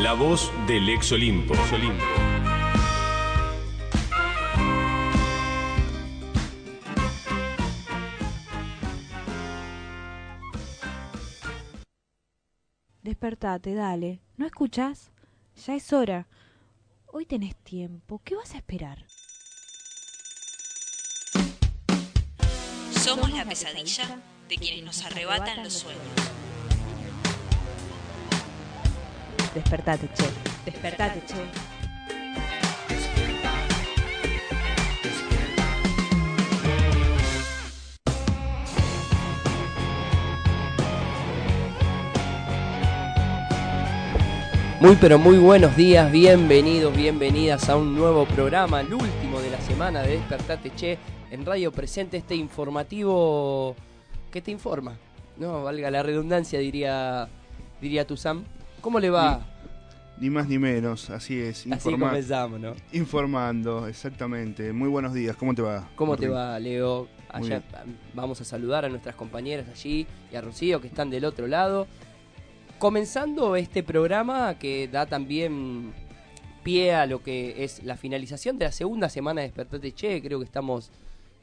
La voz del ex Olimpo. Despertate, dale. ¿No escuchas? Ya es hora. Hoy tenés tiempo. ¿Qué vas a esperar? Somos la pesadilla de quienes nos arrebatan los sueños. Despertate, che. Despertate, che. Muy pero muy buenos días, bienvenidos, bienvenidas a un nuevo programa, el último de la semana de Despertate Che, en Radio Presente, este informativo que te informa, no valga la redundancia, diría, diría tu Sam. ¿Cómo le va? Ni más ni menos, así es. Así comenzamos, ¿no? Informando, exactamente. Muy buenos días, ¿cómo te va? ¿Cómo te va, Leo? Allá vamos a saludar a nuestras compañeras allí y a Rocío que están del otro lado comenzando este programa que da también pie a lo que es la finalización de la segunda semana de Despertate Che. Creo que estamos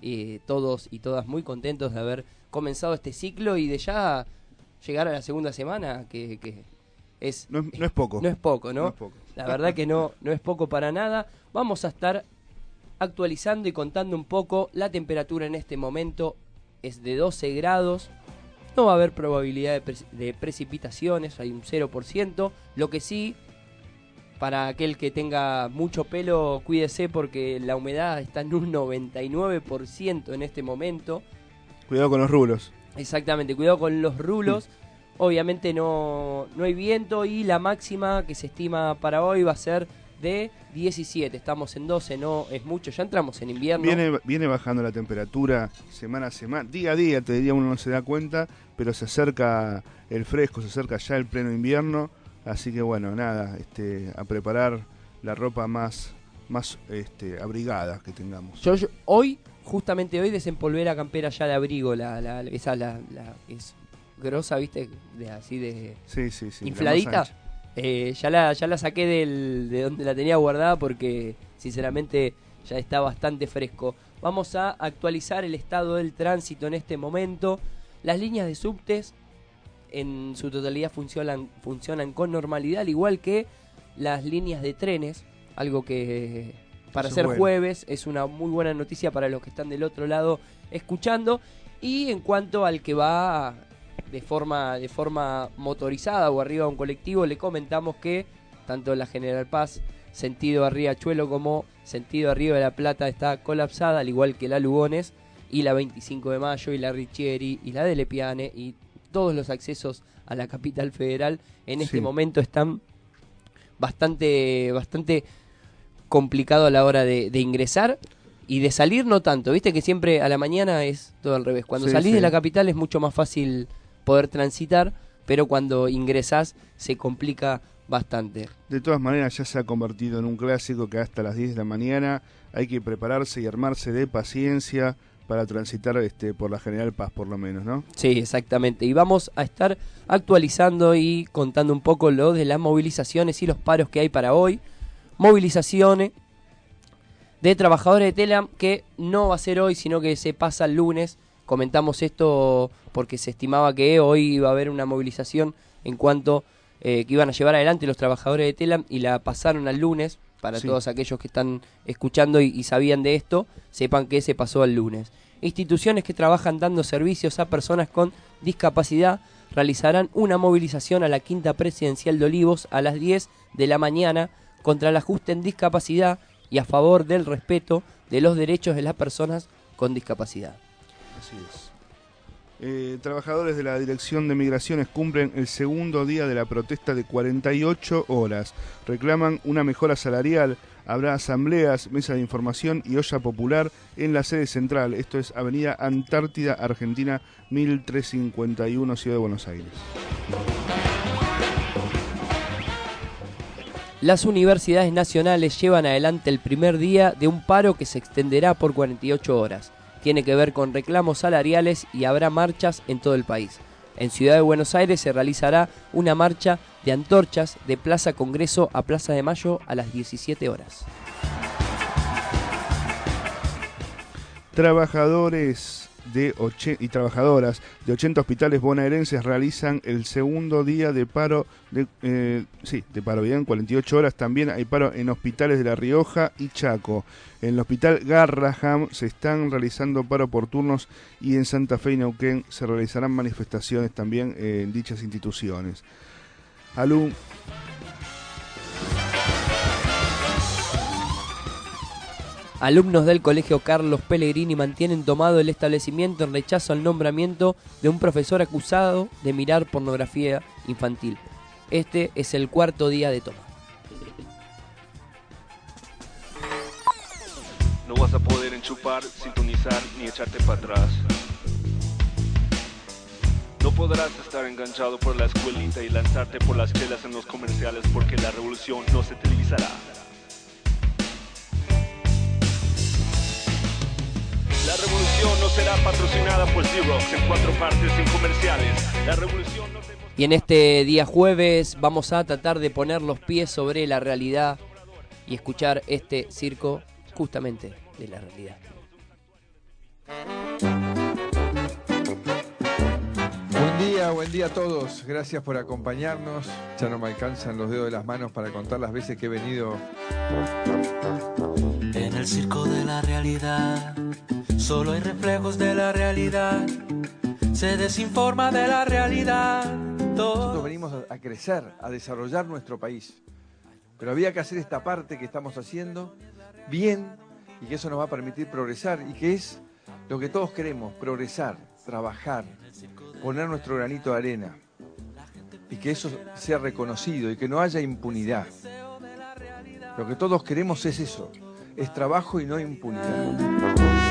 eh, todos y todas muy contentos de haber comenzado este ciclo y de ya llegar a la segunda semana, que, es, no, es poco. No es poco, ¿no? La verdad que no, no es poco para nada. Vamos a estar actualizando y contando un poco. La temperatura en este momento es de 12 grados. No va a haber probabilidad de, precipitaciones, hay un 0%. Lo que sí, para aquel que tenga mucho pelo, cuídese porque la humedad está en un 99% en este momento. Cuidado con los rulos. Exactamente, cuidado con los rulos. Obviamente no, no hay viento y la máxima que se estima para hoy va a ser de 17. Estamos en 12, no es mucho, ya entramos en invierno. Viene, viene bajando la temperatura semana a semana, día a día, te diría uno no se da cuenta, pero se acerca el fresco, se acerca ya el pleno invierno. Así que bueno, nada, este, a preparar la ropa más, más este, abrigada que tengamos. Yo, hoy, justamente hoy, desempolvé la campera ya de abrigo, la, la, esa la, es grosa, ¿viste? De, así de sí, sí, sí, infladita. Eh, ya, la, ya la saqué del, de donde la tenía guardada porque sinceramente ya está bastante fresco. Vamos a actualizar el estado del tránsito en este momento. Las líneas de subtes en su totalidad funcionan, funcionan con normalidad, al igual que las líneas de trenes, algo que para ser jueves es una muy buena noticia para los que están del otro lado escuchando. Y en cuanto al que va de forma, de forma motorizada o arriba de un colectivo, le comentamos que tanto la General Paz, sentido arriba Chuelo, como sentido arriba de La Plata está colapsada, al igual que la Lugones, y la 25 de Mayo, y la Richieri, y la de Lepiane, y todos los accesos a la capital federal en este momento están bastante, bastante complicado a la hora de, ingresar y de salir no tanto. Viste que siempre a la mañana es todo al revés. Cuando salís de la capital es mucho más fácil poder transitar, pero cuando ingresás se complica bastante. De todas maneras ya se ha convertido en un clásico que hasta las 10 de la mañana hay que prepararse y armarse de paciencia para transitar este, por la General Paz por lo menos, ¿no? Sí, exactamente. Y vamos a estar actualizando y contando un poco lo de las movilizaciones y los paros que hay para hoy. Movilizaciones de trabajadores de Telam que no va a ser hoy, sino que se pasa el lunes comentamos esto porque se estimaba que hoy iba a haber una movilización en cuanto eh, que iban a llevar adelante los trabajadores de Telam y la pasaron al lunes. Para todos aquellos que están escuchando y, sabían de esto, sepan que se pasó al lunes. Instituciones que trabajan dando servicios a personas con discapacidad realizarán una movilización a la quinta presidencial de Olivos a las 10 de la mañana contra el ajuste en discapacidad y a favor del respeto de los derechos de las personas con discapacidad. Eh, trabajadores de la Dirección de Migraciones cumplen el segundo día de la protesta de 48 horas. Reclaman una mejora salarial. Habrá asambleas, mesa de información y olla popular en la sede central. Esto es Avenida Antártida, Argentina, 1351, Ciudad de Buenos Aires. Las universidades nacionales llevan adelante el primer día de un paro que se extenderá por 48 horas tiene que ver con reclamos salariales y habrá marchas en todo el país. En Ciudad de Buenos Aires se realizará una marcha de antorchas de Plaza Congreso a Plaza de Mayo a las 17 horas. Trabajadores de y trabajadoras de 80 hospitales bonaerenses realizan el segundo día de paro de, eh, sí, de paro bien, 48 horas. También hay paro en hospitales de La Rioja y Chaco. En el hospital Garraham se están realizando paro por turnos y en Santa Fe y Neuquén se realizarán manifestaciones también en dichas instituciones. Alum Alumnos del Colegio Carlos Pellegrini mantienen tomado el establecimiento en rechazo al nombramiento de un profesor acusado de mirar pornografía infantil. Este es el cuarto día de toma. No vas a poder enchupar, sintonizar ni echarte para atrás. No podrás estar enganchado por la escuelita y lanzarte por las chelas en los comerciales porque la revolución no se televisará. La revolución no será patrocinada por Xerox en cuatro partes sin comerciales. La revolución no Y en este día jueves vamos a tratar de poner los pies sobre la realidad y escuchar este circo justamente de la realidad. Buen día, buen día a todos. Gracias por acompañarnos. Ya no me alcanzan los dedos de las manos para contar las veces que he venido. El circo de la realidad Solo hay reflejos de la realidad. Se desinforma de la realidad. Nosotros venimos a crecer, a desarrollar nuestro país. Pero había que hacer esta parte que estamos haciendo bien y que eso nos va a permitir progresar y que es lo que todos queremos, progresar, trabajar, poner nuestro granito de arena y que eso sea reconocido y que no haya impunidad. Lo que todos queremos es eso, es trabajo y no impunidad.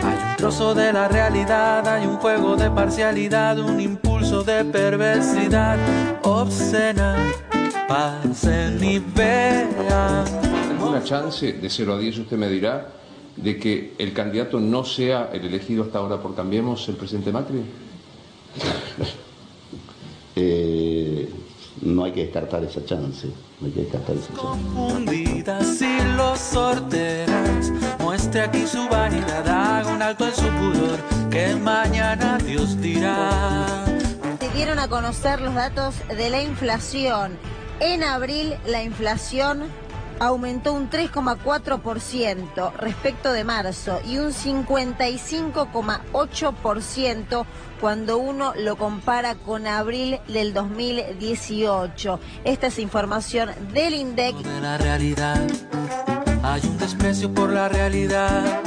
Hay un trozo de la realidad, hay un juego de parcialidad, un impulso de perversidad obscena. Pasen y vean. ¿Alguna chance de 0 a 10 usted me dirá de que el candidato no sea el elegido hasta ahora por Cambiemos, el presidente Macri? eh, no hay que descartar esa chance. No hay que descartar esa chance. Confundidas si los sorteras, muestre aquí su vanidad, haga un alto en su pudor, que mañana Dios dirá. Se dieron a conocer los datos de la inflación. En abril la inflación aumentó un 3,4% respecto de marzo y un 55,8% cuando uno lo compara con abril del 2018. Esta es información del INDEC. De la realidad, hay un desprecio por la realidad,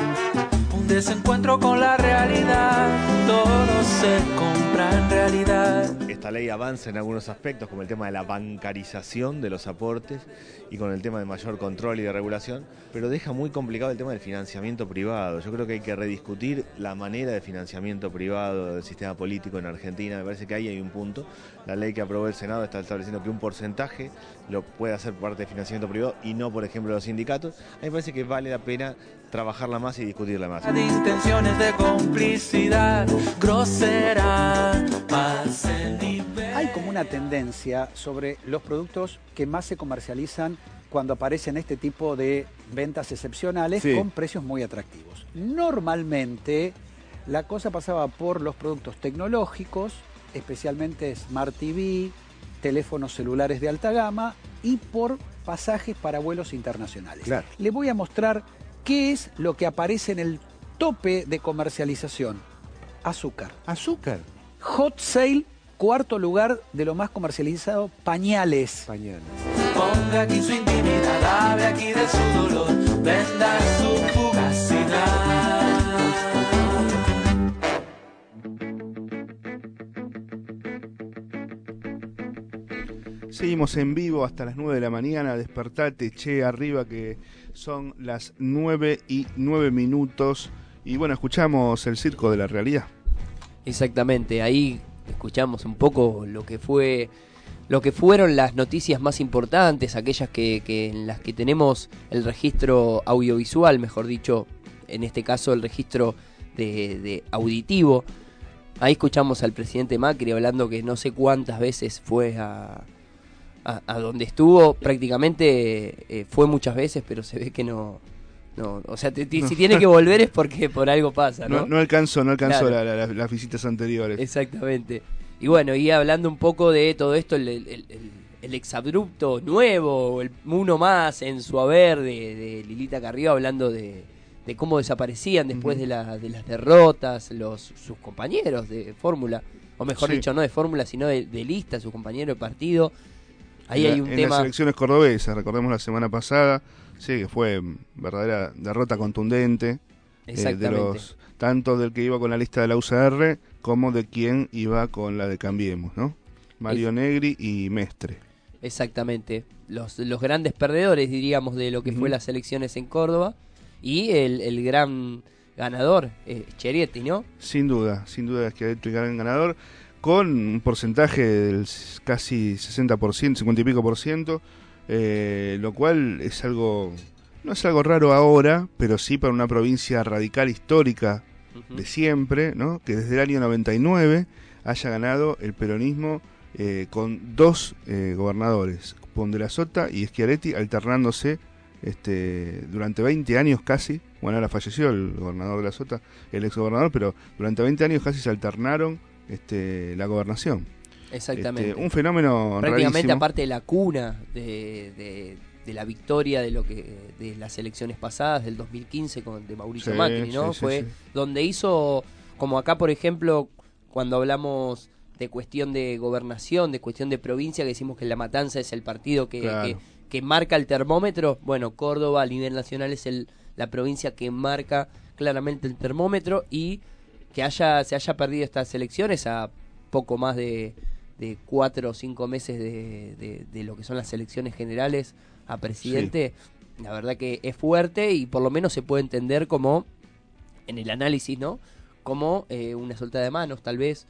un desencuentro con la realidad, todo se compra en realidad. Esta ley avanza en algunos aspectos, como el tema de la bancarización de los aportes y con el tema de mayor control y de regulación, pero deja muy complicado el tema del financiamiento privado. Yo creo que hay que rediscutir la manera de financiamiento privado del sistema político en Argentina. Me parece que ahí hay un punto. La ley que aprobó el Senado está estableciendo que un porcentaje lo puede hacer parte de financiamiento privado y no, por ejemplo, los sindicatos. A mí me parece que vale la pena trabajarla más y discutirla más. De intenciones de complicidad grosera, Hay como una tendencia sobre los productos que más se comercializan cuando aparecen este tipo de ventas excepcionales Sí. con precios muy atractivos. Normalmente la cosa pasaba por los productos tecnológicos, especialmente Smart TV, teléfonos celulares de alta gama y por pasajes para vuelos internacionales. Claro. Le voy a mostrar qué es lo que aparece en el tope de comercialización. Azúcar. Azúcar. Hot Sale, cuarto lugar de lo más comercializado, pañales. Pañales. Ponga aquí su intimidad, hable aquí de su dolor, venda su Seguimos en vivo hasta las 9 de la mañana. Despertate, che, arriba, que son las 9 y 9 minutos. Y bueno, escuchamos el circo de la realidad. Exactamente, ahí escuchamos un poco lo que fue lo que fueron las noticias más importantes, aquellas que, en las que tenemos el registro audiovisual, mejor dicho, en este caso el registro auditivo. Ahí escuchamos al presidente Macri hablando que no sé cuántas veces fue a, a, a donde estuvo, prácticamente eh, fue muchas veces, pero se ve que no... no o sea, te- te- si tiene que volver es porque por algo pasa, ¿no? No, no alcanzó, no alcanzó Claro. la- la- la- las visitas anteriores. Exactamente. Y bueno, y hablando un poco de todo esto, el, el, el- el exabrupto nuevo, el uno más en su haber de, de Lilita Carrió, hablando de, de cómo desaparecían después de, la- de las derrotas los sus compañeros de fórmula, o mejor Sí. dicho, no de fórmula, sino de, de lista, su compañero de partido. Ahí en hay la- un en tema... las elecciones cordobesas, recordemos la semana pasada, sí, que fue mm, verdadera derrota contundente. eh, de Exactamente. los, tanto del que iba con la lista de la UCR como de quien iba con la de Cambiemos, ¿no? Mario Negri y Mestre. Exactamente. Los, los grandes perdedores, diríamos, de lo que fue las elecciones en Córdoba. Y el, el gran ganador, eh, Cherietti, ¿no? Sin duda, sin duda es que el gran ganador, con un porcentaje del casi 60%, 50 y pico por ciento, eh, lo cual es algo, no es algo raro ahora, pero sí para una provincia radical histórica de siempre, ¿no? que desde el año 99 haya ganado el peronismo eh, con dos eh, gobernadores, Pon de la Sota y Schiaretti, alternándose este, durante 20 años casi. Bueno, ahora falleció el gobernador de la Sota, el ex gobernador, pero durante 20 años casi se alternaron este, la gobernación. Exactamente. Este, un fenómeno Prácticamente rarísimo. aparte de la cuna de, de- de la victoria de lo que de las elecciones pasadas del 2015 con de Mauricio Sí, Macri, ¿no? sí, Fue sí. donde hizo como acá por ejemplo cuando hablamos de cuestión de gobernación, de cuestión de provincia, que decimos que La Matanza es el partido que, Claro. que, que marca el termómetro. Bueno, Córdoba a nivel nacional es el, la provincia que marca claramente el termómetro y que haya se haya perdido estas elecciones a poco más de, de cuatro o cinco meses de, de- de lo que son las elecciones generales a presidente, la verdad que es fuerte y por lo menos se puede entender como, en el análisis, ¿no? Como eh, una suelta de manos, tal vez,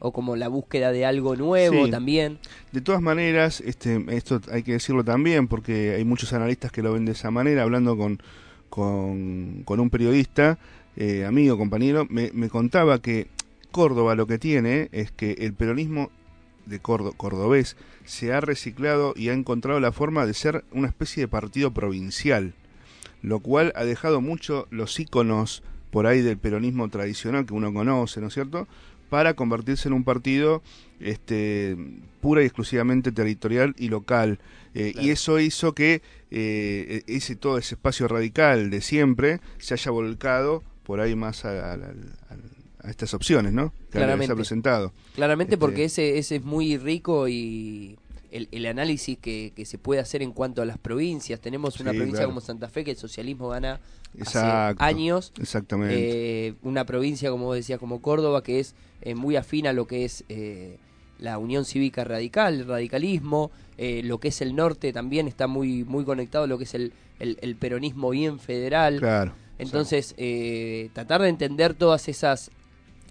o como la búsqueda de algo nuevo Sí. también. De todas maneras, este, esto hay que decirlo también porque hay muchos analistas que lo ven de esa manera, hablando con, con, con un periodista, eh, amigo, compañero, me, me contaba que Córdoba lo que tiene es que el peronismo de Córdo- cordobés se ha reciclado y ha encontrado la forma de ser una especie de partido provincial, lo cual ha dejado mucho los íconos por ahí del peronismo tradicional que uno conoce, ¿no es cierto? Para convertirse en un partido este, pura y exclusivamente territorial y local. Eh, Y eso hizo que eh, ese todo ese espacio radical de siempre se haya volcado por ahí más a, a- a- a estas opciones, ¿no? Que se Claramente. ha presentado. Claramente Este, porque ese, ese es muy rico y el, el análisis que, que se puede hacer en cuanto a las provincias. Tenemos una Sí, provincia claro. como Santa Fe que el socialismo gana Exacto, hace años. exactamente. Eh, una provincia, como vos decías, como Córdoba, que es eh, muy afín a lo que es eh, la Unión Cívica Radical, el radicalismo. eh, lo que es el norte también está muy, muy conectado a lo que es el, el- el peronismo bien federal. Claro. Entonces, eh, tratar de entender todas esas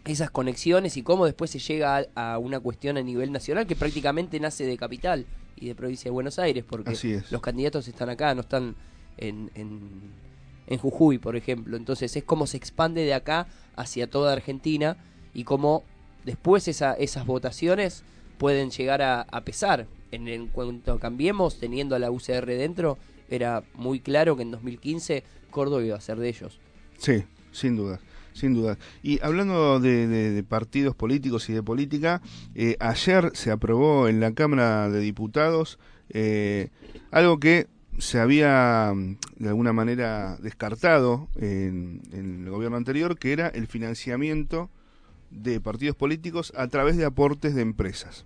esas conexiones y cómo después se llega a, a una cuestión a nivel nacional que prácticamente nace de capital y de provincia de Buenos Aires, porque los candidatos están acá, no están en, en, en Jujuy, por ejemplo. Entonces es como se expande de acá hacia toda Argentina y cómo después esa, esas votaciones pueden llegar a, a pesar. En, en cuanto cambiemos, teniendo a la UCR dentro, era muy claro que en 2015 Córdoba iba a ser de ellos. Sí, sin duda, sin duda. Y hablando de, partidos políticos y de política, eh, ayer se aprobó en la Cámara de Diputados eh, algo que se había de alguna manera descartado en, en el gobierno anterior, que era el financiamiento de partidos políticos a través de aportes de empresas.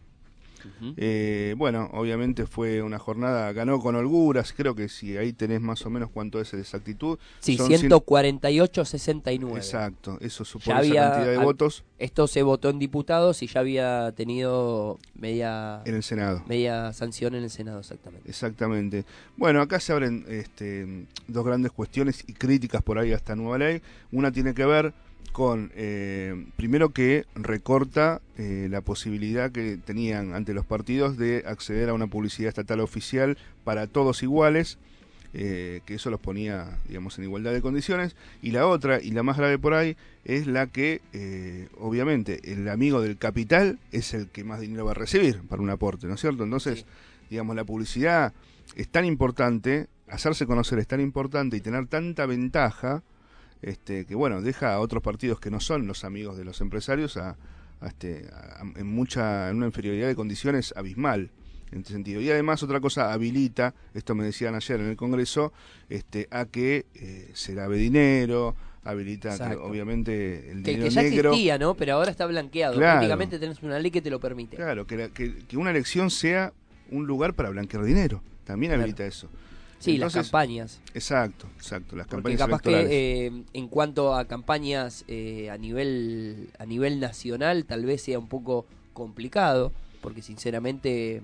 Eh, bueno, obviamente fue una jornada, ganó con holguras, creo que si ahí tenés más o menos cuánto es de exactitud. Sí, son cien- 148-69. Exacto, eso supone había, esa cantidad de al- votos Esto se votó en diputados y ya había tenido media, en el Senado. media sanción en el Senado, exactamente. Exactamente. Bueno, acá se abren este, dos grandes cuestiones y críticas por ahí a esta nueva ley. Una tiene que ver con, eh, primero que recorta eh, la posibilidad que tenían ante los partidos de acceder a una publicidad estatal oficial para todos iguales. eh, que eso los ponía, digamos, en igualdad de condiciones. Y la otra, y la más grave por ahí, es la que, eh, obviamente, el amigo del capital es el que más dinero va a recibir para un aporte, ¿no es cierto? Entonces, digamos, la publicidad es tan importante, hacerse conocer es tan importante y tener tanta ventaja, este, que bueno, deja a otros partidos que no son los amigos de los empresarios a, a este, a- en mucha, en una inferioridad de condiciones abismal en este sentido. Y además otra cosa habilita, esto me decían ayer en el Congreso, este, a que eh, se lave dinero, habilita que, obviamente el Que, dinero que ya negro. existía, ¿no? Pero ahora está blanqueado. Claro. Prácticamente tenés una ley que te lo permite. Claro, que, la- que, una elección sea un lugar para blanquear dinero. También Claro. habilita eso. Sí, las campañas. Exacto, exacto, las Porque campañas capaz electorales. que eh, en cuanto a campañas eh, a nivel a nivel nacional tal vez sea un poco complicado, porque sinceramente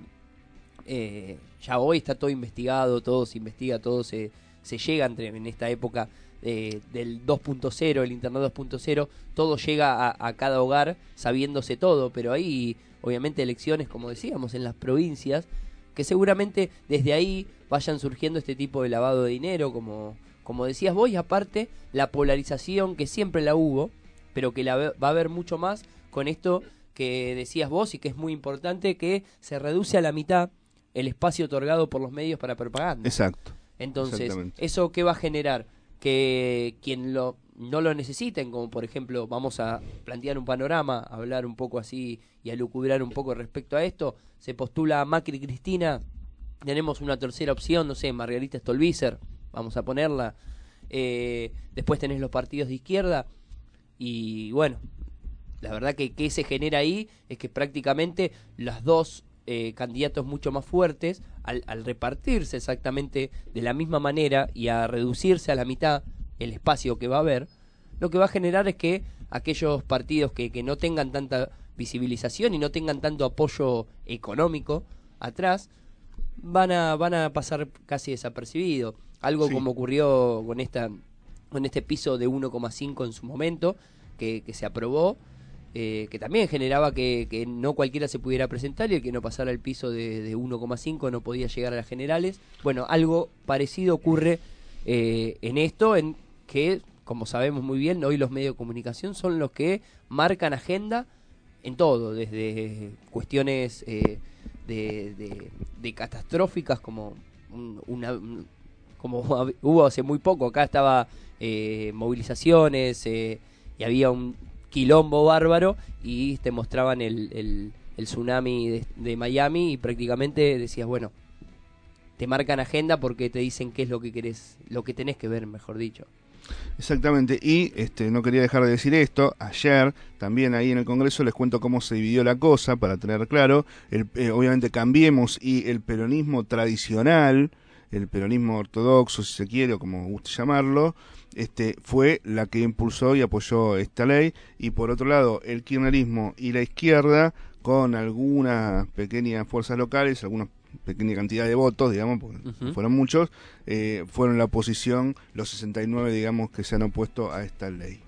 eh, ya hoy está todo investigado, todo se investiga, todo se, se llega entre, en esta época eh, del 2.0, el Internet 2.0, todo llega a, a cada hogar sabiéndose todo, pero hay obviamente elecciones, como decíamos, en las provincias, que seguramente desde ahí vayan surgiendo este tipo de lavado de dinero, como, como decías vos, y aparte la polarización que siempre la hubo, pero que la va a haber mucho más con esto que decías vos y que es muy importante, que se reduce a la mitad el espacio otorgado por los medios para propaganda. Exacto. Entonces. ¿eso qué va a generar? Que quien lo, no lo necesiten, como por ejemplo, vamos a plantear un panorama, hablar un poco así y a lucubrar un poco respecto a esto, se postula a Macri Cristina, tenemos una tercera opción, no sé, Margarita Stolbizer, vamos a ponerla, eh, después tenés los partidos de izquierda y bueno, la verdad que, que se genera ahí es que prácticamente los dos eh, candidatos mucho más fuertes, al repartirse exactamente de la misma manera y a reducirse a la mitad el espacio que va a haber, lo que va a generar es que aquellos partidos que, que no tengan tanta visibilización y no tengan tanto apoyo económico atrás, van a, van a pasar casi desapercibidos. Algo Sí. como ocurrió con esta con este piso de 1,5 en su momento, que, que se aprobó, eh, que también generaba que, que no cualquiera se pudiera presentar y el que no pasara el piso de, de 1,5 no podía llegar a las generales. Bueno, algo parecido ocurre eh, en esto, en que, como sabemos muy bien, hoy los medios de comunicación son los que marcan agenda en todo, desde cuestiones eh, de, de- catastróficas como un- una un- como hubo hace muy poco acá estaba eh, movilizaciones eh, y había un quilombo bárbaro y te mostraban el, el- el tsunami de, de Miami y prácticamente decías bueno te marcan agenda porque te dicen qué es lo que querés lo que tenés que ver mejor dicho Exactamente, y este, no quería dejar de decir esto, ayer también ahí en el Congreso les cuento cómo se dividió la cosa, para tener claro, el, eh, obviamente Cambiemos y el peronismo tradicional, el peronismo ortodoxo, si se quiere, o como guste llamarlo, este, fue la que impulsó y apoyó esta ley, y por otro lado el kirchnerismo y la izquierda, con algunas pequeñas fuerzas locales, algunas pequeña cantidad de votos, digamos, porque fueron muchos, eh, fueron la oposición, los 69, digamos, que se han opuesto a esta ley.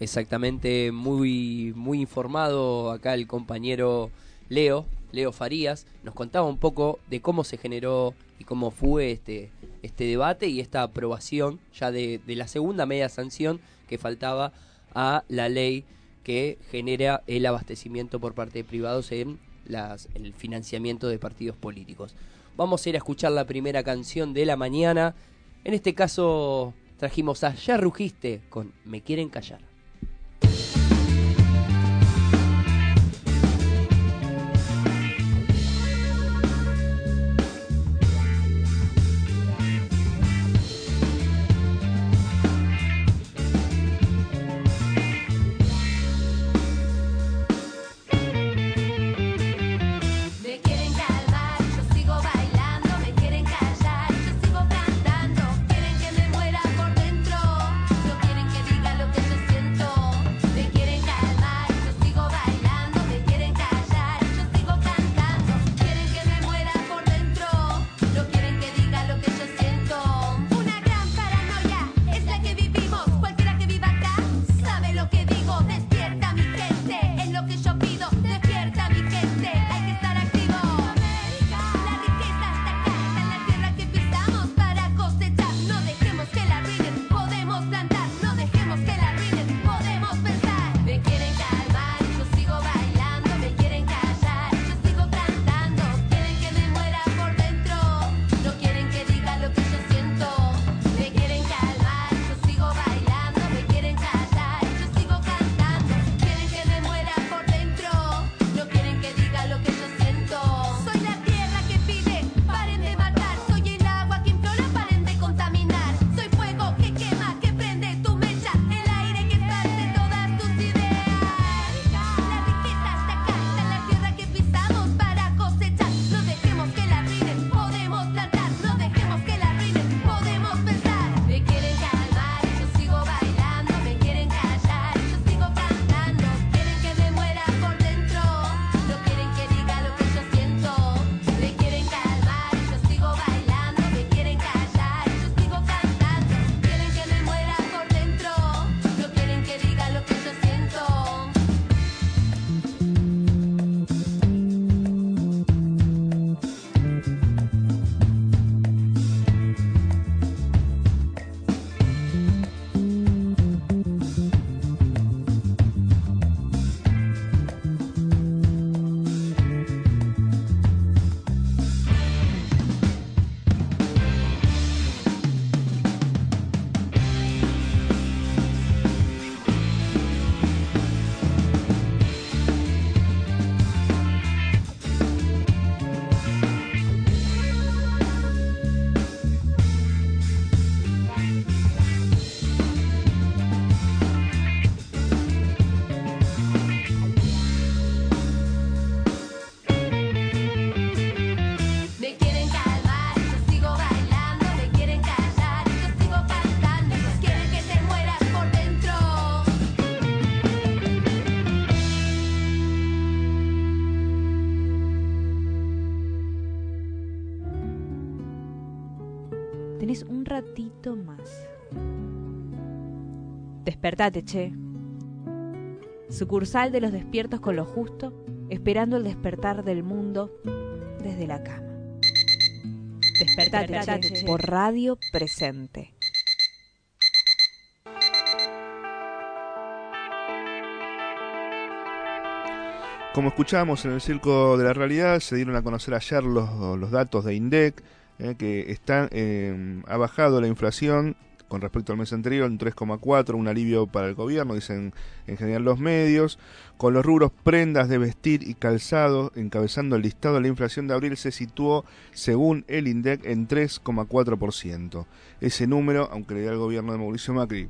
Exactamente, muy, muy informado acá el compañero Leo, Leo Farías, nos contaba un poco de cómo se generó y cómo fue este, este debate y esta aprobación ya de, de la segunda media sanción que faltaba a la ley que genera el abastecimiento por parte de privados en el financiamiento de partidos políticos. Vamos a ir a escuchar la primera canción de la mañana. En este caso trajimos a Ya Rugiste con Me Quieren Callar. Despertate, che. Sucursal de los despiertos con lo justo, esperando el despertar del mundo desde la cama. Despertate, Despertate, che. por radio presente. Como escuchábamos en el Circo de la Realidad, se dieron a conocer ayer los, los datos de INDEC, eh, que están, eh, ha bajado la inflación con respecto al mes anterior en 3,4, un alivio para el gobierno, dicen en general los medios. Con los rubros prendas de vestir y calzado, encabezando el listado, la inflación de abril se situó, según el INDEC, en 3,4%. Ese número, aunque le da al gobierno de Mauricio Macri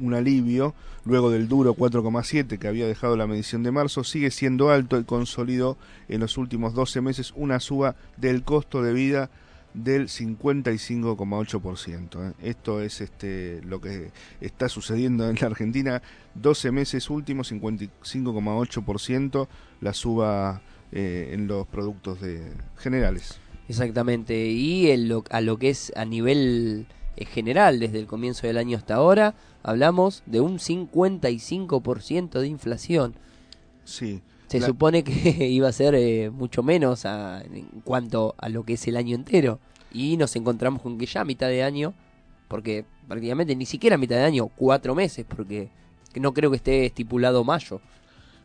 un alivio luego del duro 4,7 que había dejado la medición de marzo, sigue siendo alto y consolidó en los últimos 12 meses una suba del costo de vida del 55,8%. ¿eh? Esto es este lo que está sucediendo en la Argentina, 12 meses últimos 55,8% la suba eh, en los productos de generales. Exactamente, y en lo- a lo que es a nivel eh, general, desde el comienzo del año hasta ahora, hablamos de un 55% de inflación. Sí. Se La- supone que iba a ser eh, mucho menos a- en cuanto a lo que es el año entero. Y nos encontramos con que ya a mitad de año, porque prácticamente ni siquiera a mitad de año, cuatro meses, porque no creo que esté estipulado mayo.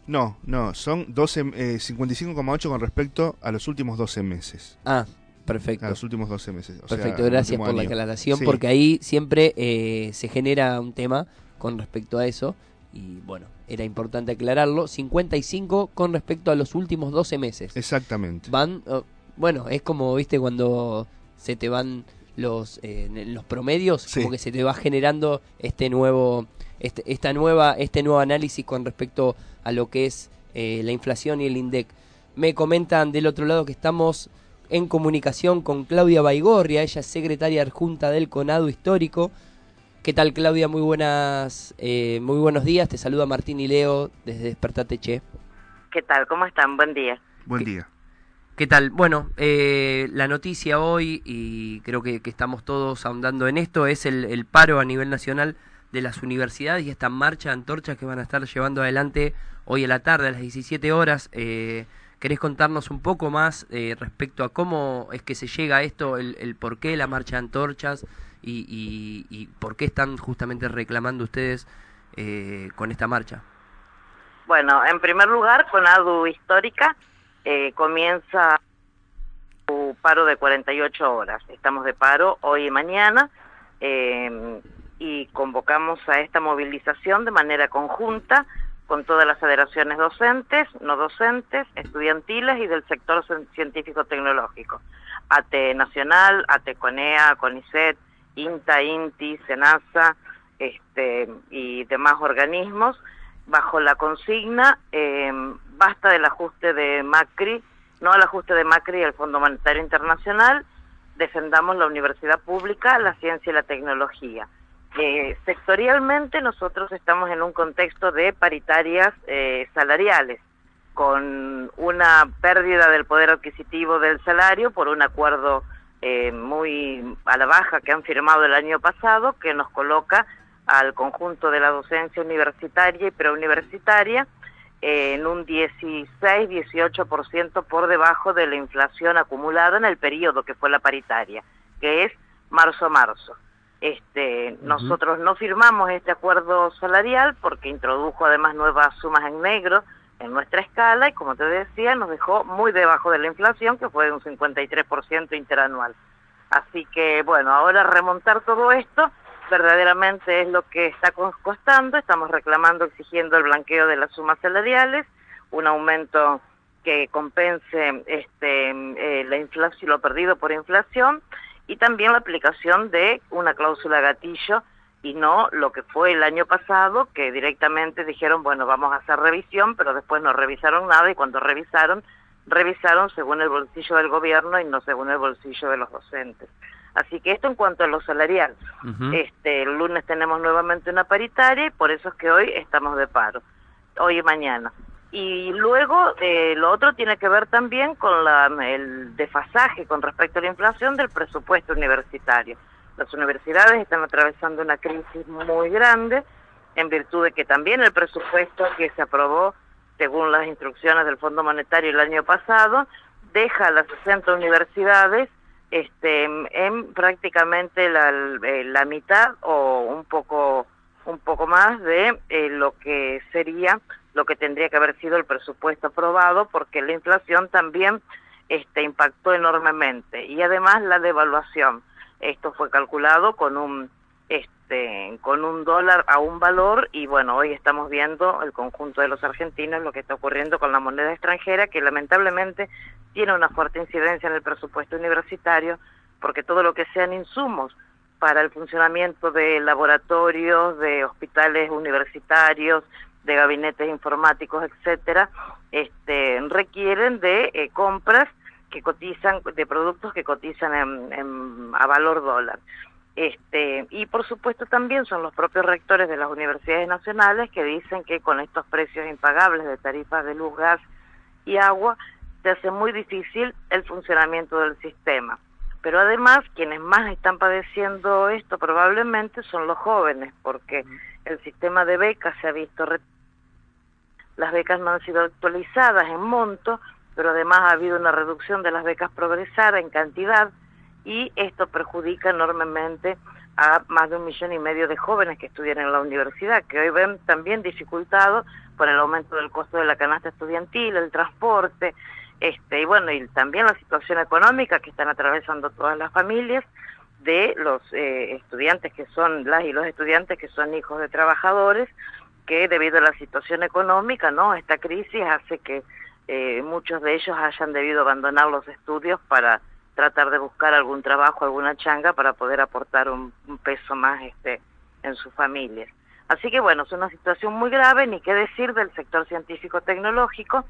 No, no, son 12, eh, 55,8 con respecto a los últimos 12 meses. Ah, perfecto. A los últimos 12 meses. o sea, Perfecto, el gracias por la aclaración, Sí. porque ahí siempre eh, se genera un tema con respecto a eso. Y bueno, era importante aclararlo. 55 con respecto a los últimos 12 meses. Exactamente. Van, eh, bueno, es como, viste, cuando se te van los, eh, los promedios, Sí. como que se te va generando este nuevo, este, esta nueva, este nuevo análisis con respecto a lo que es eh, la inflación y el INDEC. Me comentan del otro lado que estamos en comunicación con Claudia Baigorria, ella es secretaria adjunta del Conado Histórico. ¿Qué tal Claudia? Muy buenas, eh, muy buenos días. Te saluda Martín y Leo desde Despertate Che. ¿Qué tal? ¿Cómo están? Buen día. Buen día. ¿Qué tal? Bueno, eh, la noticia hoy, y creo que, que estamos todos ahondando en esto, es el, el paro a nivel nacional de las universidades y esta marcha de antorchas que van a estar llevando adelante hoy a la tarde a las 17 horas. Eh, ¿Querés contarnos un poco más eh, respecto a cómo es que se llega a esto, el, el por qué la marcha de antorchas y, y- y por qué están justamente reclamando ustedes eh, con esta marcha? Bueno, en primer lugar, con ADU Histórica eh, comienza su paro de 48 horas. Estamos de paro hoy y mañana eh, y convocamos a esta movilización de manera conjunta con todas las federaciones docentes, no docentes, estudiantiles y del sector cien- científico-tecnológico. ATE Nacional, ATE CONEA, CONICET, INTA, INTI, SENASA este, y demás organismos bajo la consigna eh, basta del ajuste de Macri, no al ajuste de Macri y el Fondo Monetario Internacional, defendamos la universidad pública, la ciencia y la tecnología. Eh, sectorialmente nosotros estamos en un contexto de paritarias eh, salariales, con una pérdida del poder adquisitivo del salario por un acuerdo eh, muy a la baja que han firmado el año pasado, que nos coloca al conjunto de la docencia universitaria y preuniversitaria eh, en un 16-18% por debajo de la inflación acumulada en el periodo que fue la paritaria, que es marzo-marzo. Este, Nosotros no firmamos este acuerdo salarial porque introdujo además nuevas sumas en negro en nuestra escala y como te decía nos dejó muy debajo de la inflación que fue de un 53% interanual. Así que bueno, ahora remontar todo esto verdaderamente es lo que está cos- costando, estamos reclamando, exigiendo el blanqueo de las sumas salariales, un aumento que compense este, eh, la inflación, lo perdido por inflación y también la aplicación de una cláusula gatillo y no lo que fue el año pasado, que directamente dijeron, bueno, vamos a hacer revisión, pero después no revisaron nada y cuando revisaron, revisaron según el bolsillo del gobierno y no según el bolsillo de los docentes. Así que esto en cuanto a lo salarial. Este, el lunes tenemos nuevamente una paritaria y por eso es que hoy estamos de paro, hoy y mañana. Y luego eh, lo otro tiene que ver también con la, el desfasaje con respecto a la inflación del presupuesto universitario. Las universidades están atravesando una crisis muy grande en virtud de que también el presupuesto que se aprobó según las instrucciones del Fondo Monetario el año pasado deja a las 60 universidades este, en prácticamente la, eh, la mitad o un poco un poco más de eh, lo que sería lo que tendría que haber sido el presupuesto aprobado porque la inflación también este impactó enormemente. Y además la devaluación esto fue calculado con un este con un dólar a un valor y bueno hoy estamos viendo el conjunto de los argentinos lo que está ocurriendo con la moneda extranjera que lamentablemente tiene una fuerte incidencia en el presupuesto universitario porque todo lo que sean insumos para el funcionamiento de laboratorios, de hospitales universitarios, de gabinetes informáticos, etcétera, este, requieren de eh, compras que cotizan, de productos que cotizan en, en- a valor dólar. Este, y por supuesto también son los propios rectores de las universidades nacionales que dicen que con estos precios impagables de tarifas de luz, gas y agua se hace muy difícil el funcionamiento del sistema. Pero además quienes más están padeciendo esto probablemente son los jóvenes porque el sistema de becas se ha visto las becas no han sido actualizadas en monto, pero además ha habido una reducción de las becas progresar en cantidad y esto perjudica enormemente a más de un millón y medio de jóvenes que estudian en la universidad, que hoy ven también dificultado por el aumento del costo de la canasta estudiantil, el transporte, este y bueno, y también la situación económica que están atravesando todas las familias de los eh, estudiantes que son, las y los estudiantes que son hijos de trabajadores, que debido a la situación económica, ¿no? Esta crisis hace que eh, muchos de ellos hayan debido abandonar los estudios para tratar de buscar algún trabajo, alguna changa para poder aportar un, peso más este en sus familias. Así que bueno, es una situación muy grave, ni qué decir del sector científico-tecnológico,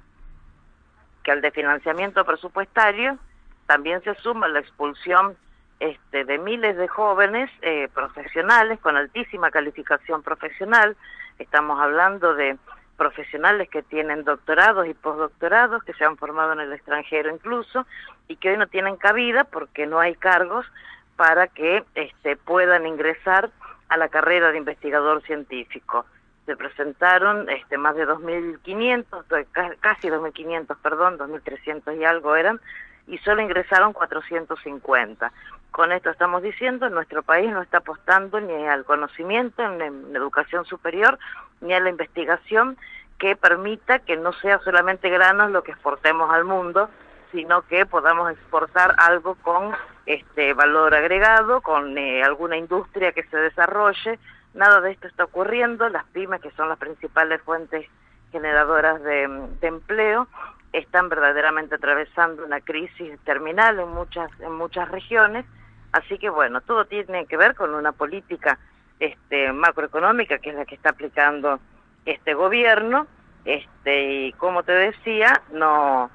que al de financiamiento presupuestario también se suma la expulsión este, de miles de jóvenes eh, profesionales con altísima calificación profesional. Estamos hablando de profesionales que tienen doctorados y postdoctorados, que se han formado en el extranjero incluso, y que hoy no tienen cabida porque no hay cargos para que este, puedan ingresar a la carrera de investigador científico. Se presentaron este, más de 2.500, eh, ca- casi 2.500, perdón, 2.300 y algo eran, y solo ingresaron 450. Con esto estamos diciendo, nuestro país no está apostando ni al conocimiento en, en educación superior, ni a la investigación que permita que no sea solamente granos lo que exportemos al mundo, sino que podamos exportar algo con este valor agregado, con eh, alguna industria que se desarrolle. Nada de esto está ocurriendo. Las pymes, que son las principales fuentes generadoras de, de empleo, están verdaderamente atravesando una crisis terminal en muchas en muchas regiones. Así que bueno, todo tiene que ver con una política este macroeconómica que es la que está aplicando este gobierno. Este y como te decía, no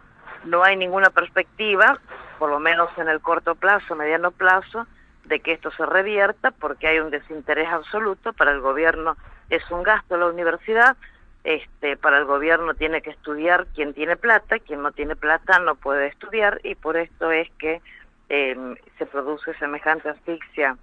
no hay ninguna perspectiva, por lo menos en el corto plazo, mediano plazo, de que esto se revierta, porque hay un desinterés absoluto. Para el gobierno es un gasto la universidad, este, para el gobierno tiene que estudiar quien tiene plata, quien no tiene plata no puede estudiar, y por esto es que eh, se produce semejante asfixia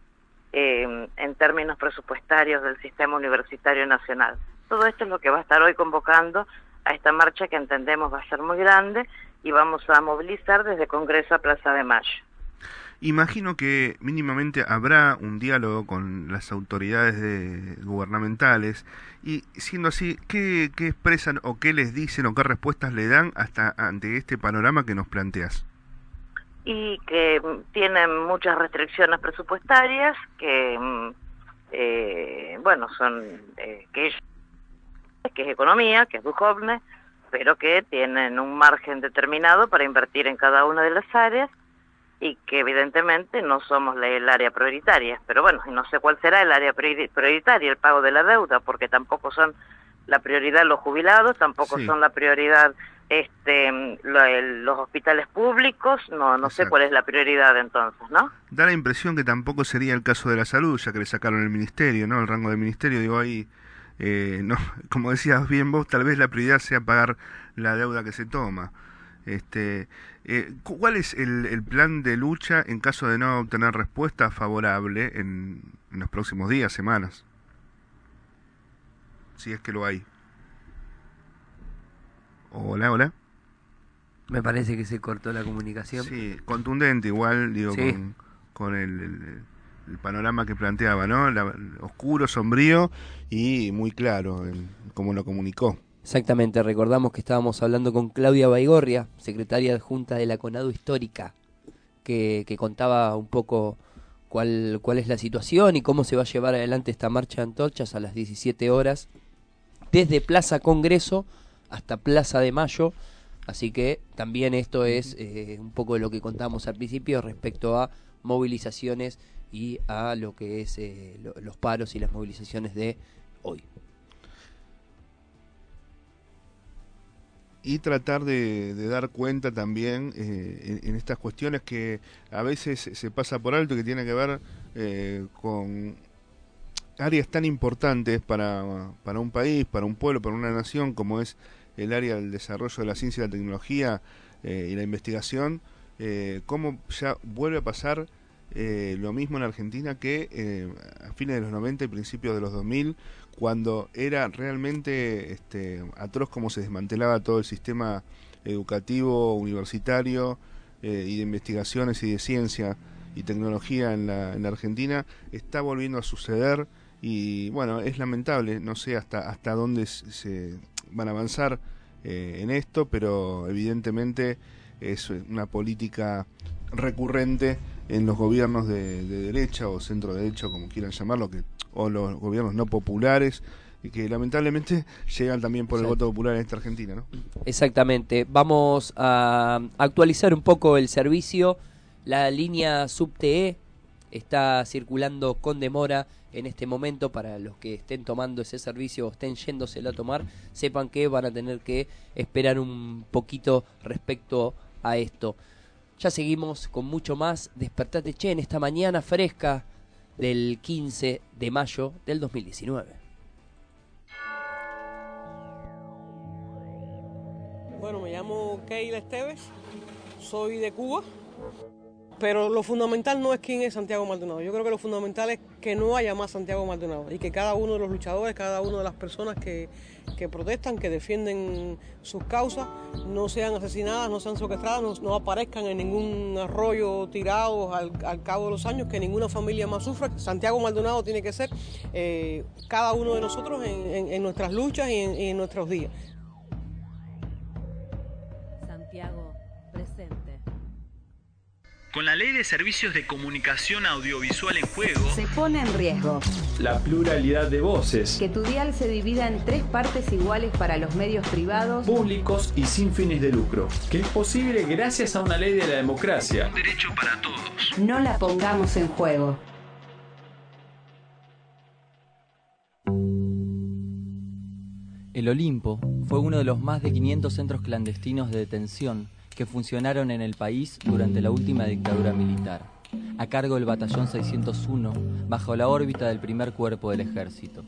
eh, en términos presupuestarios del sistema universitario nacional. Todo esto es lo que va a estar hoy convocando a esta marcha que entendemos va a ser muy grande y vamos a movilizar desde Congreso a Plaza de Mayo. Imagino que mínimamente habrá un diálogo con las autoridades de- gubernamentales y siendo así, ¿qué, ¿qué expresan o qué les dicen o qué respuestas le dan hasta ante este panorama que nos planteas? Y que tienen muchas restricciones presupuestarias que mm, eh, bueno son eh, que ellos- que es economía que es Duhovne pero que tienen un margen determinado para invertir en cada una de las áreas y que evidentemente no somos el área prioritaria pero bueno no sé cuál será el área priori- prioritaria el pago de la deuda porque tampoco son la prioridad los jubilados tampoco Sí. son la prioridad este lo- el- los hospitales públicos no no sé cuál es la prioridad entonces no Da la impresión que tampoco sería el caso de la salud, ya que le sacaron el ministerio, ¿no? El rango de ministerio, digo ahí, eh, no, como decías bien vos, tal vez la prioridad sea pagar la deuda que se toma. Este, eh, cu- ¿Cuál es el, el plan de lucha en caso de no obtener respuesta favorable en, en los próximos días, semanas? Si es que lo hay. Hola, hola. Me parece que se cortó la comunicación. Sí, contundente igual, digo, Sí. con, con el, el- el panorama que planteaba, ¿no? La- oscuro, sombrío y muy claro en cómo lo comunicó. Exactamente, recordamos que estábamos hablando con Claudia Baigorria, secretaria adjunta de la CONADO Histórica, que, que contaba un poco cuál, cuál es la situación y cómo se va a llevar adelante esta marcha de antorchas a las 17 horas, desde Plaza Congreso hasta Plaza de Mayo. Así que también esto es eh, un poco de lo que contábamos al principio respecto a movilizaciones y a lo que es eh, lo- los paros y las movilizaciones de hoy. y tratar de, dar cuenta también eh, en, estas cuestiones que a veces se pasa por alto que tiene que ver con áreas tan importantes para, para un país, para un pueblo, para una nación, como es el área del desarrollo de la ciencia y la tecnología eh, y la investigación, eh, cómo ya vuelve a pasar eh, lo mismo en Argentina que eh, a fines de los 90 y principios de los 2000, cuando era realmente este, atroz cómo se desmantelaba todo el sistema educativo, universitario eh, y de investigaciones y de ciencia y tecnología en la, en la Argentina, está volviendo a suceder y bueno, es lamentable, no sé hasta, hasta dónde se- se van a avanzar eh, en esto, pero evidentemente es una política recurrente en los gobiernos de, de derecha o centro derecha, como quieran llamarlo, que, o los gobiernos no populares, y que lamentablemente llegan también por el Exacto. voto popular en esta Argentina, ¿no? Exactamente. Vamos a actualizar un poco el servicio. La línea subTE está circulando con demora en este momento para los que estén tomando ese servicio o estén yéndoselo a tomar, sepan que van a tener que esperar un poquito respecto a esto. Ya seguimos con mucho más. Despertate Che en esta mañana fresca del 15 de mayo del 2019. Bueno, me llamo Keila Esteves, soy de Cuba, pero lo fundamental no es quién es Santiago Maldonado. Yo creo que lo fundamental es que no haya más Santiago Maldonado y que cada uno de los luchadores, cada una de las personas que, que protestan, que defienden sus causas, no sean asesinadas, no sean secuestradas, no, aparezcan en ningún arroyo tirados al, al cabo de los años, que ninguna familia más sufra. Santiago Maldonado tiene que ser eh, cada uno de nosotros en, en- en nuestras luchas y en- y en nuestros días. Con la ley de servicios de comunicación audiovisual en juego, Se pone en riesgo la pluralidad de voces, que tu dial se divida en tres partes iguales para los medios privados, públicos y sin fines de lucro, que es posible gracias a una ley de la democracia. Un derecho para todos. no la pongamos en juego. El Olimpo fue uno de los más de 500 centros clandestinos de detención que funcionaron en el país durante la última dictadura militar, a cargo del Batallón 601, bajo la órbita del primer cuerpo del ejército.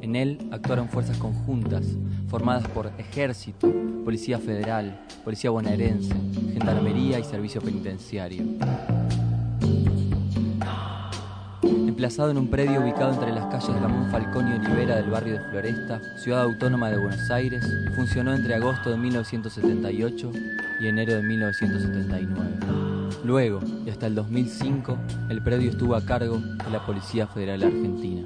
En él actuaron fuerzas conjuntas, formadas por Ejército, Policía Federal, Policía Bonaerense, Gendarmería y Servicio Penitenciario. Emplazado en un predio ubicado entre las calles Ramón Falcón y Olivera del barrio de Floresta, ciudad autónoma de Buenos Aires, funcionó entre agosto de 1978 y enero de 1979. Luego, y hasta el 2005, el predio estuvo a cargo de la Policía Federal Argentina.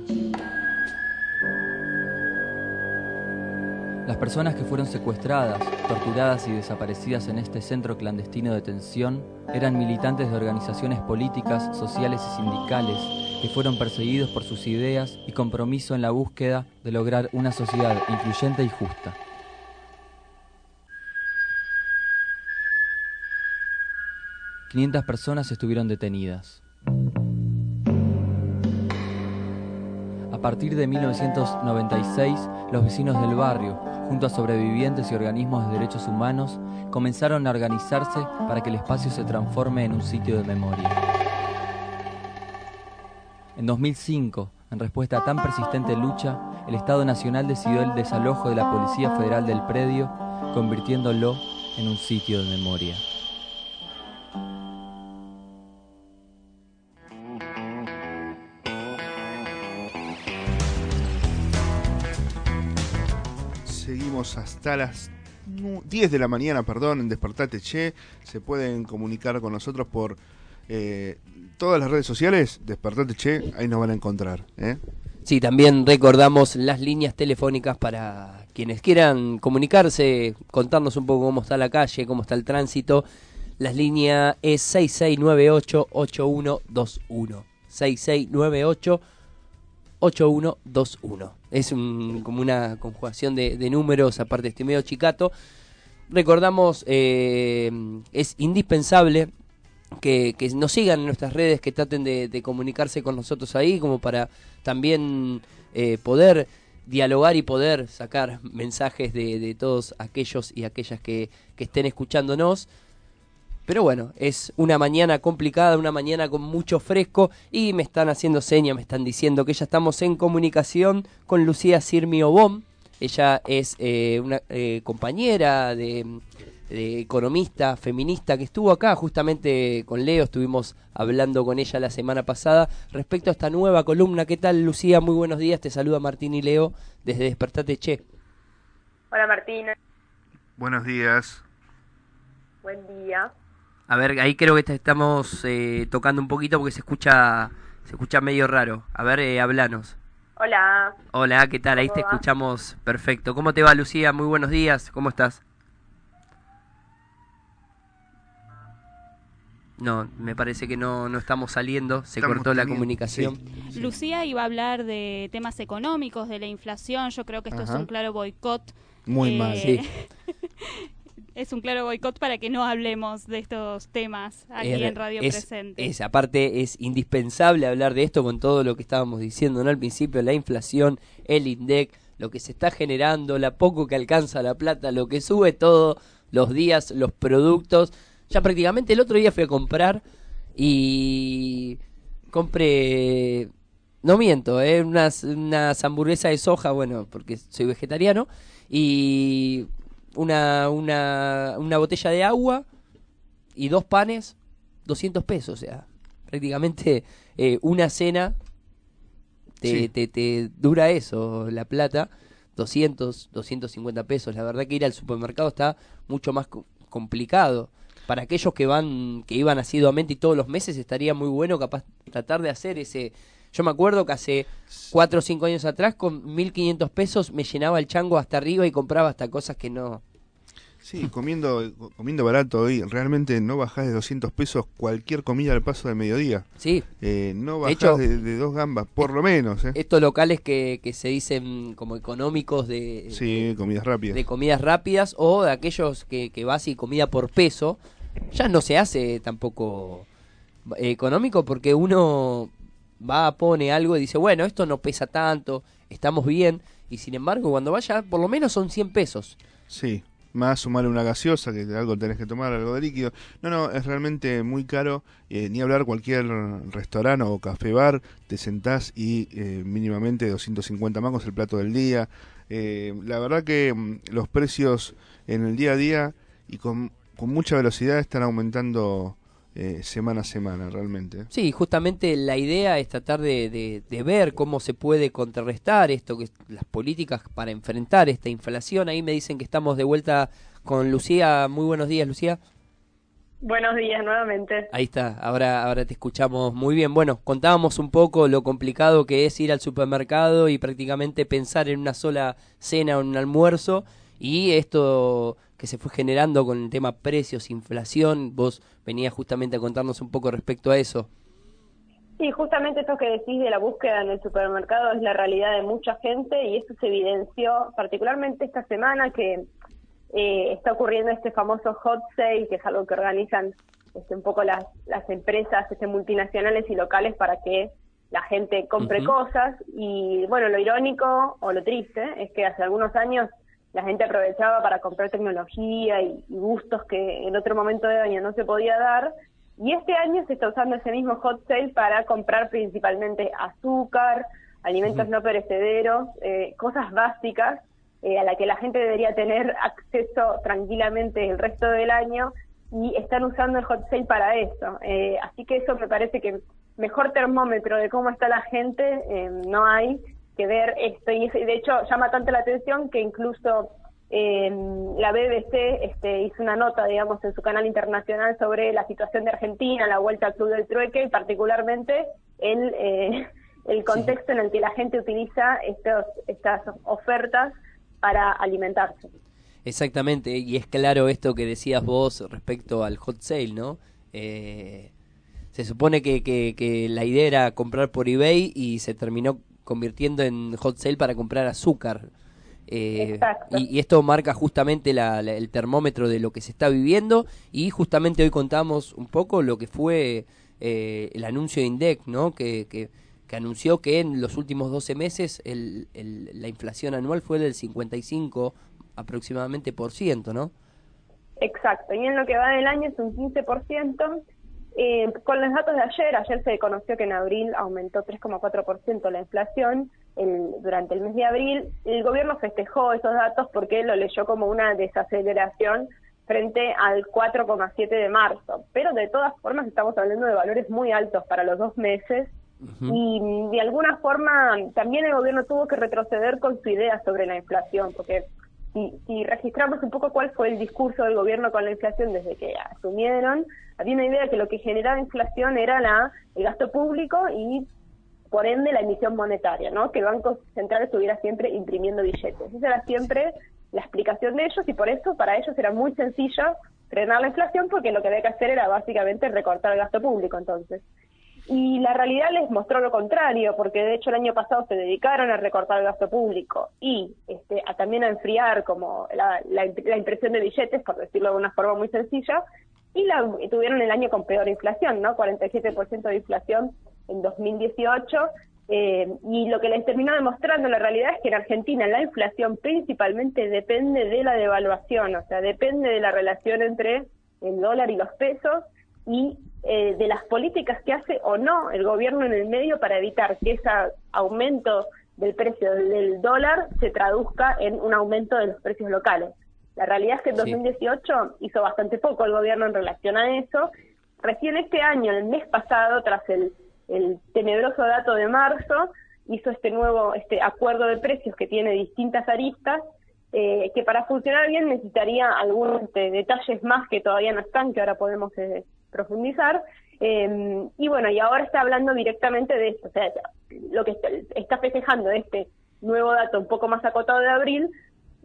Las personas que fueron secuestradas, torturadas y desaparecidas en este centro clandestino de detención eran militantes de organizaciones políticas, sociales y sindicales que fueron perseguidos por sus ideas y compromiso en la búsqueda de lograr una sociedad incluyente y justa. ...500 personas estuvieron detenidas. A partir de 1996, los vecinos del barrio, junto a sobrevivientes y organismos de derechos humanos, comenzaron a organizarse para que el espacio se transforme en un sitio de memoria. En 2005, En respuesta a tan persistente lucha, el Estado Nacional decidió el desalojo de la Policía Federal del predio, convirtiéndolo en un sitio de memoria. Seguimos hasta las nu- 10 de la mañana, perdón, en Despertate Che. Se pueden comunicar con nosotros por eh, todas las redes sociales. Despertate Che, ahí nos van a encontrar. ¿eh? Sí, también recordamos las líneas telefónicas para quienes quieran comunicarse, contarnos un poco cómo está la calle, cómo está el tránsito. La línea es 6698-8121. 6698-8121. Es un- como una conjugación de, números, aparte estoy medio chicato. Recordamos, eh, es indispensable que, nos sigan en nuestras redes, que traten de, comunicarse con nosotros ahí, como para también eh, poder dialogar y poder sacar mensajes de, todos aquellos y aquellas que, que estén escuchándonos. Pero bueno, es una mañana complicada, una mañana con mucho fresco y me están haciendo señas, me están diciendo que ya estamos en comunicación con Lucía Sirmio Bom. Ella es eh, una eh, compañera de, economista, feminista, que estuvo acá justamente con Leo, estuvimos hablando con ella la semana pasada respecto a esta nueva columna. ¿Qué tal, Lucía? Muy buenos días, te saluda Martín y Leo desde Despertate Che. Hola Martina, Buenos días. buen día. A ver, ahí creo que te estamos eh, tocando un poquito porque se escucha se escucha medio raro. A ver, eh, hablanos. Hola, Hola, ¿qué tal? Ahí te escuchamos perfecto. ¿Cómo te va, Lucía? Muy buenos días. ¿Cómo estás? No, me parece que no, no estamos saliendo. Se Estamos cortó la comunicación. Lucía iba a hablar de temas económicos, de la inflación. Yo creo que esto Ajá. es un claro boicot. Muy mal. Sí. es un claro boicot para que no hablemos de estos temas aquí Es- en Radio es- Presente. es- aparte, es indispensable hablar de esto con todo lo que estábamos diciendo ¿no? al principio, la inflación, el INDEC, lo que se está generando, la poco que alcanza la plata, lo que sube todos los días, los productos. Ya prácticamente el otro día fui a comprar y compré, no miento, ¿eh? unas, unas hamburguesas de soja, bueno, porque soy vegetariano, y una, una, una botella de agua y dos panes, 200 pesos, o sea, prácticamente eh, una cena te, Sí. te, te dura eso, la plata, 200, 250 pesos. La verdad que ir al supermercado está mucho más co- complicado. Para aquellos que van, que iban asiduamente y todos los meses estaría muy bueno capaz tratar de hacer ese... Yo me acuerdo que hace 4 o 5 años atrás con 1500 pesos me llenaba el chango hasta arriba y compraba hasta cosas que no... Sí, comiendo, comiendo barato hoy, realmente no bajás de 200 pesos cualquier comida al paso de mediodía. Sí. Eh, no De bajás hecho, de, de dos gambas, por lo menos. ¿eh? Estos locales que, que se dicen como económicos de, Sí, comidas rápidas. de comidas rápidas o de aquellos que, que vas y comida por peso, ya no se hace tampoco eh, económico porque uno va, pone algo y dice, bueno, esto no pesa tanto, estamos bien, y sin embargo cuando vaya por lo menos son 100 pesos. Sí, más sumar una gaseosa, que algo tenés que tomar, algo de líquido. No, no, es realmente muy caro. eh, ni hablar cualquier restaurante o café bar, te sentás y eh, mínimamente 250 mangos el plato del día. Eh, la verdad que mm, los precios en el día a día y con, con mucha velocidad están aumentando eh, semana a semana, realmente. Sí, justamente la idea es tratar de, de- de ver cómo se puede contrarrestar esto, que es las políticas para enfrentar esta inflación. Ahí me dicen que estamos de vuelta con Lucía. Muy buenos días, Lucía. Buenos días nuevamente. Ahí está, ahora, ahora te escuchamos muy bien. Bueno, contábamos un poco lo complicado que es ir al supermercado y prácticamente pensar en una sola cena o en un almuerzo y esto que se fue generando con el tema precios, inflación. Vos venías justamente a contarnos un poco respecto a eso. Sí, justamente esto que decís de la búsqueda en el supermercado es la realidad de mucha gente y esto se evidenció particularmente esta semana que eh, está ocurriendo este famoso hot sale, que es algo que organizan este, un poco las, las empresas este, multinacionales y locales para que la gente compre cosas. Y bueno, lo irónico o lo triste es que hace algunos años la gente aprovechaba para comprar tecnología y, y gustos que en otro momento de año no se podía dar. Y este año se está usando ese mismo hot sale para comprar principalmente azúcar, alimentos no perecederos, eh, cosas básicas eh, a la que la gente debería tener acceso tranquilamente el resto del año y están usando el hot sale para eso. Eh, así que eso me parece que mejor termómetro de cómo está la gente eh, no hay que ver esto. Y de hecho llama tanto la atención que incluso eh, la BBC este, hizo una nota, digamos, en su canal internacional sobre la situación de Argentina, la vuelta al Club del Trueque y particularmente el, eh, el contexto en el que la gente utiliza estos, estas ofertas para alimentarse. Exactamente, y es claro esto que decías vos respecto al hot sale, ¿no? Eh, se supone que, que, que la idea era comprar por eBay y se terminó convirtiendo en hot sale para comprar azúcar. Eh, y, y esto marca justamente la- la- el termómetro de lo que se está viviendo y justamente hoy contamos un poco lo que fue eh, el anuncio de INDEC, ¿no? Que, que, que anunció que en los últimos 12 meses el, el- la inflación anual fue del 55 aproximadamente por ciento, ¿no? Exacto, y en lo que va del año es un 15%. Eh, con los datos de ayer, ayer se conoció que en abril aumentó 3,4% la inflación el- durante el mes de abril. El gobierno festejó esos datos porque lo leyó como una desaceleración frente al 4,7 de marzo. Pero de todas formas estamos hablando de valores muy altos para los dos meses y de alguna forma también el gobierno tuvo que retroceder con su idea sobre la inflación, porque si, si registramos un poco cuál fue el discurso del gobierno con la inflación desde que asumieron, había una idea que lo que generaba inflación era la el gasto público y por ende la emisión monetaria, ¿no? Que el Banco Central estuviera siempre imprimiendo billetes. Esa era siempre la explicación de ellos y por eso para ellos era muy sencillo frenar la inflación porque lo que había que hacer era básicamente recortar el gasto público entonces. Y la realidad les mostró lo contrario, porque de hecho el año pasado se dedicaron a recortar el gasto público y este, a también a enfriar como la, la, la impresión de billetes, por decirlo de una forma muy sencilla, y la, tuvieron el año con peor inflación, ¿no? 47% de inflación en 2018. eh, y lo que les terminó demostrando la realidad es que en Argentina la inflación principalmente depende de la devaluación, o sea, depende de la relación entre el dólar y los pesos y eh, de las políticas que hace o no el gobierno en el medio para evitar que ese aumento del precio del dólar se traduzca en un aumento de los precios locales. La realidad es que en Sí. 2018 hizo bastante poco el gobierno en relación a eso. Recién este año, el mes pasado, tras el, el tenebroso dato de marzo, hizo este nuevo este acuerdo de precios que tiene distintas aristas, eh, que para funcionar bien necesitaría algunos este, detalles más que todavía no están, que ahora podemos eh, profundizar. Eh, y bueno, y ahora está hablando directamente de esto, o sea, lo que está, está festejando este nuevo dato un poco más acotado de abril,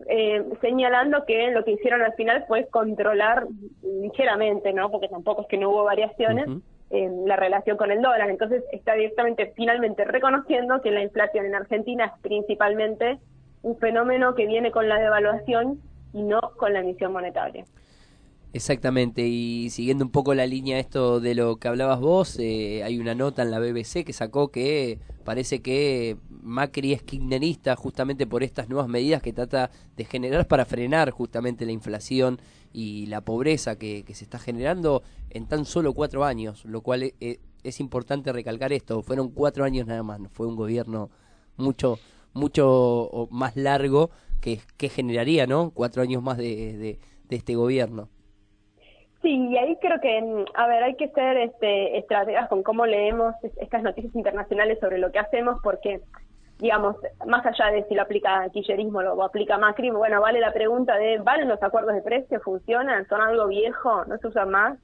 eh, señalando que lo que hicieron al final fue controlar ligeramente, ¿no? Porque tampoco es que no hubo variaciones en la relación con el dólar. Entonces está directamente, finalmente reconociendo que la inflación en Argentina es principalmente un fenómeno que viene con la devaluación y no con la emisión monetaria. Exactamente, y siguiendo un poco la línea esto de lo que hablabas vos, eh, hay una nota en la BBC que sacó que parece que Macri es kirchnerista justamente por estas nuevas medidas que trata de generar para frenar justamente la inflación y la pobreza que, se está generando en tan solo cuatro años, lo cual e- e- es importante recalcar esto, fueron cuatro años nada más, fue un gobierno mucho mucho más largo que, que generaría, ¿no? Cuatro años más de- de este gobierno. Sí, y ahí creo que, mm, a ver, hay que ser este, estrategas con cómo leemos es- estas noticias internacionales sobre lo que hacemos, porque, digamos, más allá de si lo aplica Kirchnerismo o lo aplica Macri, bueno, vale la pregunta de, ¿valen los acuerdos de precio? ¿Funcionan? ¿Son algo viejo? ¿No se usan más?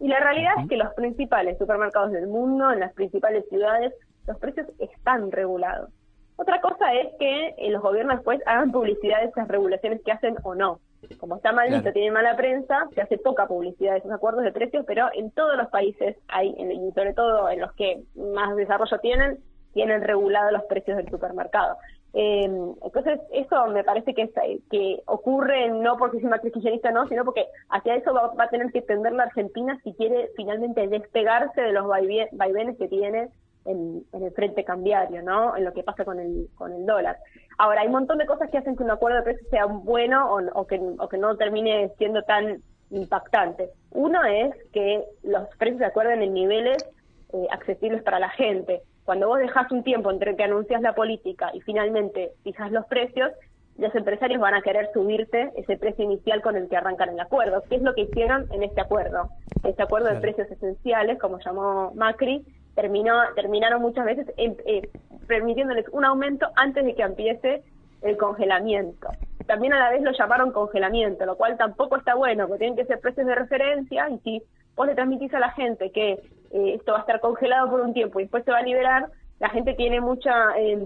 Y la realidad es que los principales supermercados del mundo, en las principales ciudades, los precios están regulados. Otra cosa es que eh, los gobiernos después hagan publicidad de esas regulaciones que hacen o no. Como está mal visto, Claro. tiene mala prensa, se hace poca publicidad de esos acuerdos de precios, pero en todos los países hay, y sobre todo en los que más desarrollo tienen, tienen regulados los precios del supermercado. Eh, entonces, eso me parece que, es, que ocurre no porque sea Macri kirchnerista, no, sino porque hacia eso va, va a tener que tender la Argentina si quiere finalmente despegarse de los vaivenes que tiene en, en el frente cambiario, ¿no? En lo que pasa con el, con el dólar. Ahora, hay un montón de cosas que hacen que un acuerdo de precios sea bueno o, o que, o que no termine siendo tan impactante. Uno es que los precios se acuerden en niveles eh, accesibles para la gente. cuando vos dejas un tiempo entre que anuncias la política y finalmente fijas los precios, los empresarios van a querer subirte ese precio inicial con el que arrancan el acuerdo. ¿Qué es lo que hicieron en este acuerdo? Este acuerdo de precios esenciales, como llamó Macri, terminó, terminaron muchas veces em- eh, permitiéndoles un aumento antes de que empiece el congelamiento. También a la vez lo llamaron congelamiento, lo cual tampoco está bueno, porque tienen que ser precios de referencia y si vos le transmitís a la gente que eh, esto va a estar congelado por un tiempo y después se va a liberar, la gente tiene mucha eh,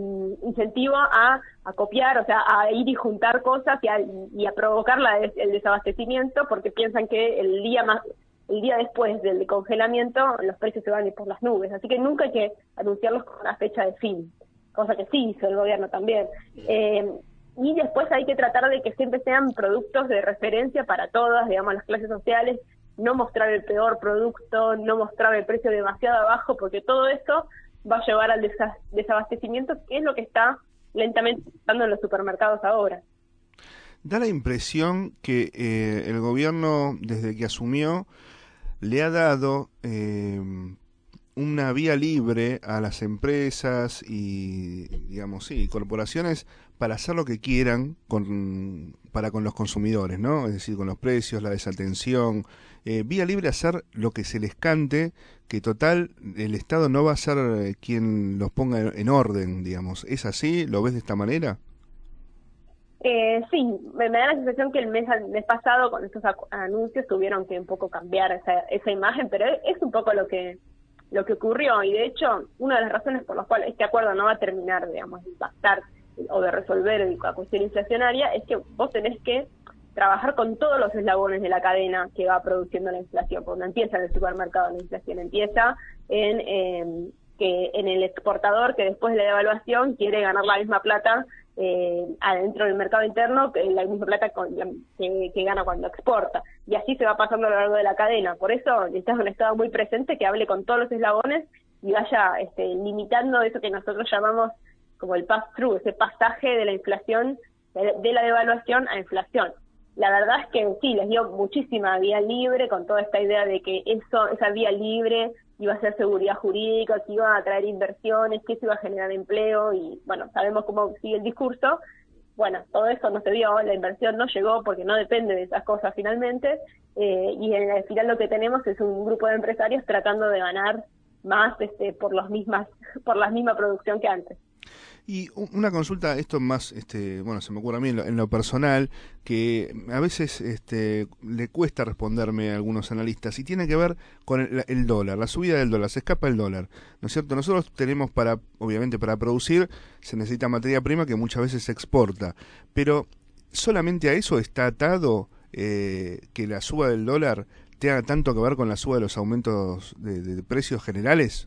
incentivo a, a copiar, o sea, a ir y juntar cosas y a, y a provocar la el desabastecimiento porque piensan que el día más el día después del congelamiento los precios se van por las nubes. Así que nunca hay que anunciarlos con una fecha de fin, cosa que sí hizo el gobierno también. Eh, y después hay que tratar de que siempre sean productos de referencia para todas, digamos, las clases sociales, no mostrar el peor producto, no mostrar el precio demasiado abajo, porque todo eso va a llevar al desa- desabastecimiento, que es lo que está lentamente pasando en los supermercados ahora. Da la impresión que eh, el gobierno, desde que asumió, le ha dado eh, una vía libre a las empresas y, digamos, sí, corporaciones para hacer lo que quieran con, para con los consumidores, ¿no? Es decir, con los precios, la desatención. Eh, vía libre a hacer lo que se les cante, que total, el Estado no va a ser eh, quien los ponga en orden, digamos. ¿Es así? ¿Lo ves de esta manera? Eh, sí, me, da la sensación que el mes, el mes pasado con estos anuncios tuvieron que un poco cambiar esa, esa imagen, pero es, es un poco lo que lo que ocurrió. Y de hecho una de las razones por las cuales este acuerdo no va a terminar, digamos, de impactar o de resolver la cuestión inflacionaria es que vos tenés que trabajar con todos los eslabones de la cadena que va produciendo la inflación, porque no empieza en el supermercado la inflación, empieza en eh, que en el exportador que después de la devaluación quiere ganar la misma plata eh, adentro del mercado interno que la misma plata con que, que gana cuando exporta. Y así se va pasando a lo largo de la cadena. Por eso necesitas un Estado muy presente que hable con todos los eslabones y vaya este, limitando eso que nosotros llamamos como el pass-through, ese pasaje de la inflación, de la devaluación a inflación. La verdad es que sí, les dio muchísima vía libre con toda esta idea de que eso, esa vía libre iba a ser seguridad jurídica, que iba a traer inversiones, que eso iba a generar empleo y bueno, sabemos cómo sigue el discurso. Bueno, todo eso no se dio, la inversión no llegó porque no depende de esas cosas finalmente eh, y en al final lo que tenemos es un grupo de empresarios tratando de ganar más este, por los mismas por la misma producción que antes. Y una consulta, esto más, este, bueno, se me ocurre a mí en lo, en lo personal, que a veces este, le cuesta responderme a algunos analistas, y tiene que ver con el, el dólar, la subida del dólar, se escapa el dólar, ¿no es cierto? Nosotros tenemos para, obviamente para producir, se necesita materia prima que muchas veces se exporta, pero solamente a eso está atado eh, que la suba del dólar tenga tanto que ver con la suba de los aumentos de, de precios generales.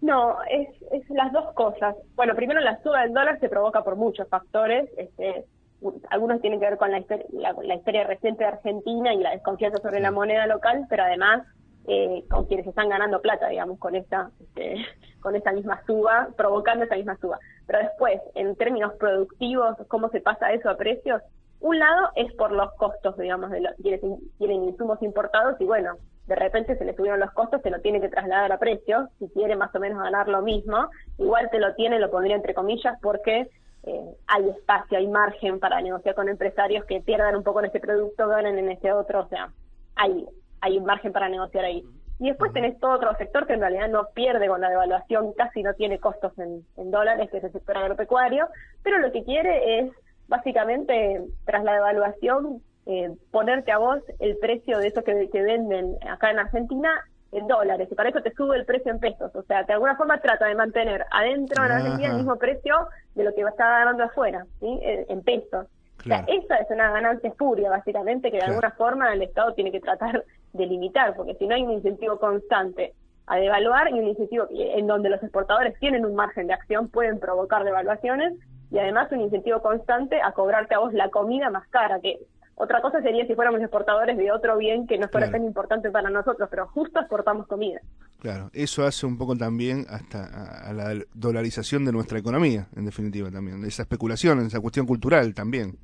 No, es, es las dos cosas. Bueno, primero la suba del dólar se provoca por muchos factores. Este, algunos tienen que ver con la, histo- la, la historia reciente de Argentina y la desconfianza sobre la moneda local, pero además eh, con quienes están ganando plata, digamos, con esta, este, con esta misma suba, provocando esa misma suba. Pero después, en términos productivos, cómo se pasa eso a precios, un lado es por los costos, digamos, de los, quienes in- tienen insumos importados y bueno, de repente se le subieron los costos, se lo tiene que trasladar a precio, si quiere más o menos ganar lo mismo, igual te lo tiene, lo pondría entre comillas, porque eh, hay espacio, hay margen para negociar con empresarios que pierdan un poco en este producto, ganen en este otro, o sea, hay, hay un margen para negociar ahí. Y después tenés todo otro sector que en realidad no pierde con la devaluación, casi no tiene costos en, en dólares, que es el sector agropecuario, pero lo que quiere es básicamente, tras la devaluación, eh, ponerte a vos el precio de eso que, que venden acá en Argentina en dólares, y para eso te sube el precio en pesos. O sea, de alguna forma trata de mantener adentro de la Argentina el mismo precio de lo que está ganando afuera, ¿sí? en, en pesos. Claro. O sea, esa es una ganancia espuria, básicamente, que de Claro. alguna forma el Estado tiene que tratar de limitar, porque si no hay un incentivo constante a devaluar y un incentivo en donde los exportadores tienen un margen de acción, pueden provocar devaluaciones, y además un incentivo constante a cobrarte a vos la comida más cara, que otra cosa sería si fuéramos exportadores de otro bien que no fuera Claro. tan importante para nosotros, pero justo exportamos comida. Claro, eso hace un poco también hasta a, a la dolarización de nuestra economía, en definitiva también, esa especulación, esa cuestión cultural también.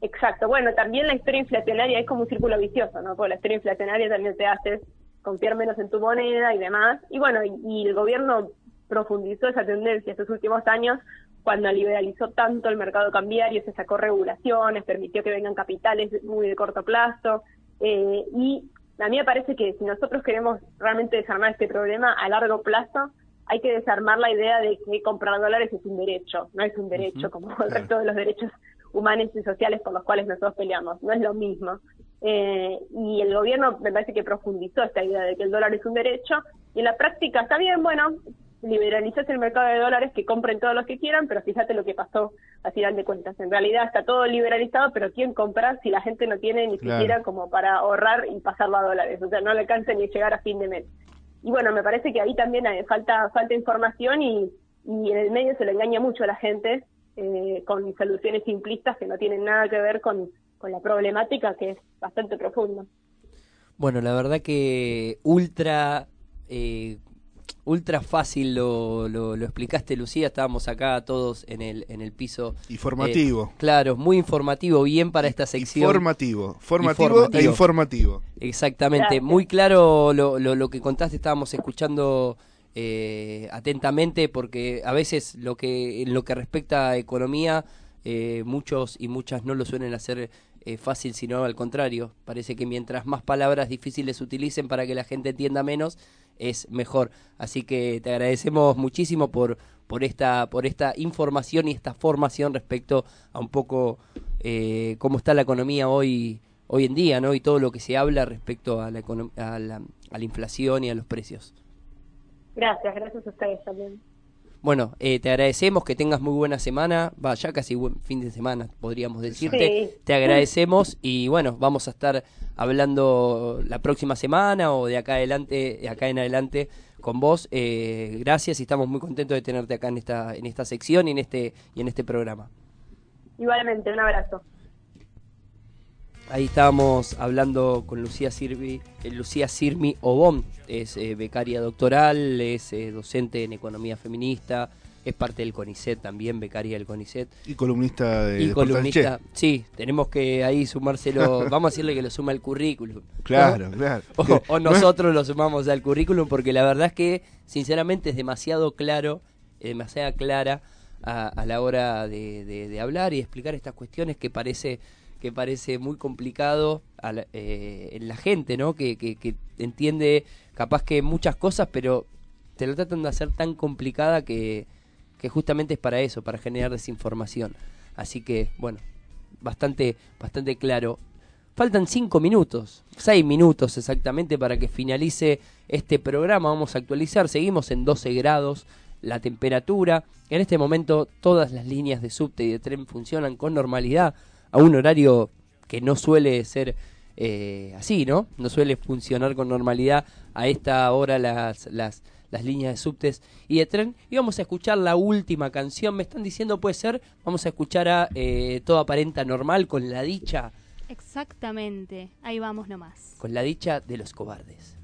Exacto. Bueno, también la historia inflacionaria es como un círculo vicioso, ¿no? Porque la historia inflacionaria también te hace confiar menos en tu moneda y demás. Y bueno, y, y el gobierno profundizó esa tendencia estos últimos años cuando liberalizó tanto el mercado cambiario, se sacó regulaciones, permitió que vengan capitales muy de corto plazo, eh, y a mí me parece que si nosotros queremos realmente desarmar este problema a largo plazo, hay que desarmar la idea de que comprar dólares es un derecho, no es un derecho como el resto de los derechos humanos y sociales por los cuales nosotros peleamos, no es lo mismo. Eh, y el gobierno me parece que profundizó esta idea de que el dólar es un derecho y en la práctica está bien, bueno, liberalizas el mercado de dólares, que compren todos los que quieran, pero fíjate lo que pasó a final de cuentas. En realidad está todo liberalizado, pero ¿quién compra si la gente no tiene ni Claro. siquiera como para ahorrar y pasarlo a dólares? O sea, no le alcanza ni llegar a fin de mes. Y bueno, me parece que ahí también hay- falta, falta información y, y en el medio se le engaña mucho a la gente eh, con soluciones simplistas que no tienen nada que ver con, con la problemática que es bastante profunda. Bueno, la verdad que ultra eh, ultra fácil lo, lo, lo explicaste, Lucía. Estábamos acá todos en el, en el piso. Informativo. Eh, claro, muy informativo, bien para esta sección. Formativo. Formativo e informativo. Exactamente, Gracias. muy claro lo, lo, lo que contaste, estábamos escuchando eh, atentamente porque a veces lo que en lo que respecta a economía eh, muchos y muchas no lo suelen hacer eh, fácil, sino al contrario. Parece que mientras más palabras difíciles utilicen para que la gente entienda menos, es mejor. Así que te agradecemos muchísimo por, por, esta, por esta información y esta formación respecto a un poco eh, cómo está la economía hoy, hoy en día, ¿no? Y todo lo que se habla respecto a la, a la, a la inflación y a los precios. Gracias, gracias a ustedes también. Bueno, eh, te agradecemos que tengas muy buena semana, va ya casi buen fin de semana, podríamos decirte. Sí. Te agradecemos y bueno, vamos a estar hablando la próxima semana o de acá adelante, de acá en adelante con vos. Eh, gracias y estamos muy contentos de tenerte acá en esta en esta sección y en este y en este programa. Igualmente, un abrazo. Ahí estábamos hablando con Lucía Sirvi, eh, Lucía Sirmi Obón, es eh, becaria doctoral, es eh, docente en economía feminista, es parte del CONICET también, becaria del CONICET. Y columnista de y columnista, sí, tenemos que ahí sumárselo, vamos a decirle que lo suma al currículum. ¿no? Claro, claro. O, o nosotros lo sumamos al currículum porque la verdad es que sinceramente es demasiado claro, es demasiado clara a, a la hora de, de- de hablar y explicar estas cuestiones que parece que parece muy complicado a la, eh, en la gente, ¿no? Que, que, que entiende capaz que muchas cosas, pero te lo tratan de hacer tan complicada que, que justamente es para eso, para generar desinformación. Así que, bueno, bastante, bastante claro. Faltan cinco minutos, seis minutos exactamente para que finalice este programa. Vamos a actualizar, seguimos en 12 grados la temperatura. En este momento todas las líneas de subte y de tren funcionan con normalidad a un horario que no suele ser eh, así, ¿no? No suele funcionar con normalidad a esta hora las, las, las líneas de subtes y de tren. Y vamos a escuchar la última canción. Me están diciendo, puede ser, vamos a escuchar a eh, Todo Aparenta Normal con la dicha, Exactamente, ahí vamos nomás. con la dicha de los cobardes.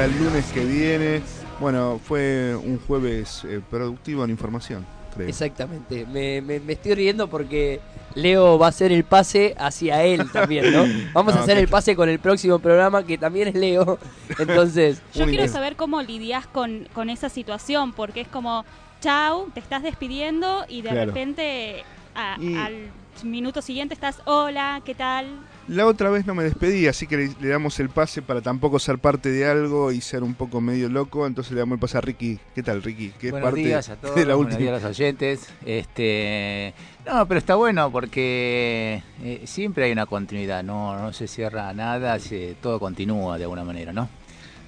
Hasta el lunes que viene. Bueno, fue un jueves eh, productivo en información, creo. Exactamente. Me, me- me estoy riendo porque Leo va a hacer el pase hacia él también, ¿no? Vamos a hacer el pase con el próximo programa que también es Leo. Entonces, Yo quiero saber cómo lidias con, con esa situación, porque es como, chau, te estás despidiendo y de Claro. repente a- Y- al minuto siguiente estás, hola, ¿qué tal? La otra vez no me despedí, así que le, le damos el pase para tampoco ser parte de algo y ser un poco medio loco. Entonces le damos el pase a Ricky. ¿Qué tal, Ricky? ¿Qué es Buenos parte días a todos, de la buenos última? días a los oyentes. Este, no, pero está bueno porque eh, siempre hay una continuidad, no, no se cierra nada, se- todo continúa de alguna manera, ¿no?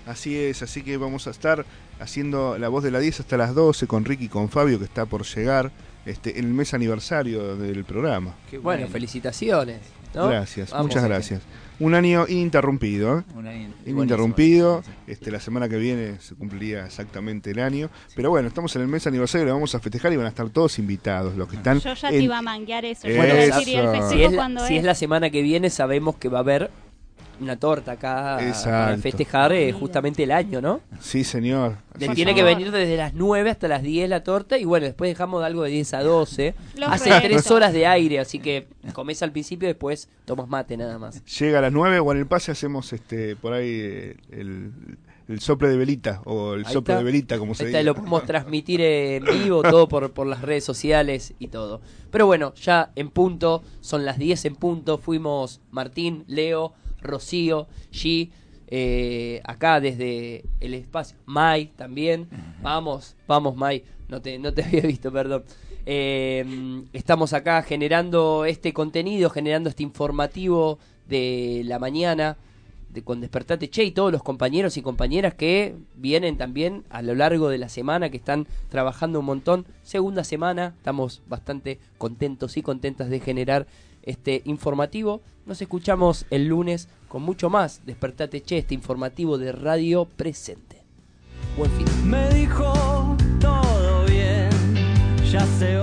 Así es, así que vamos a estar haciendo la voz de la 10 hasta las 12 con Ricky y con Fabio, que está por llegar este, en el mes aniversario del programa. bueno, felicitaciones. ¿No? Gracias, Vamos. muchas gracias. Un año ininterrumpido, ¿eh? Un año- Ininterrumpido. Este, la semana que viene se cumpliría exactamente el año. Pero bueno, estamos en el mes aniversario, le vamos a festejar y van a estar todos invitados, los que están. Yo ya te iba a manguear eso. Yo Bueno, te iba a decir, ¿y el eso. Si es, la, cuándo si es? es la semana que viene, sabemos que va a haber una torta acá para festejar eh, justamente el año, ¿no? Sí, señor. Sí, tiene señor. que venir desde las 9 hasta las 10 la torta y bueno, después dejamos algo de 10 a 12. Los Hace restos. 3 horas de aire, así que comés al principio y después tomas mate nada más. Llega a las 9 o en el pase hacemos este por ahí eh, el, el sople de velita o el Ahí está. de velita, como se dice. lo podemos transmitir en vivo, todo por, por las redes sociales y todo. Pero bueno, ya en punto, son las 10 en punto. Fuimos Martín, Leo, Rocío, G, eh, acá desde el espacio. Mai también. Vamos, vamos, Mai. No te, no te había visto, perdón. Eh, estamos acá generando este contenido, generando este informativo de la mañana de con Despertate Che y todos los compañeros y compañeras que vienen también a lo largo de la semana, que están trabajando un montón. Segunda semana, estamos bastante contentos y contentas de generar este informativo. Nos escuchamos el lunes con mucho más Despertate Che, este informativo de Radio Presente. Buen fin. Me dijo todo bien, ya se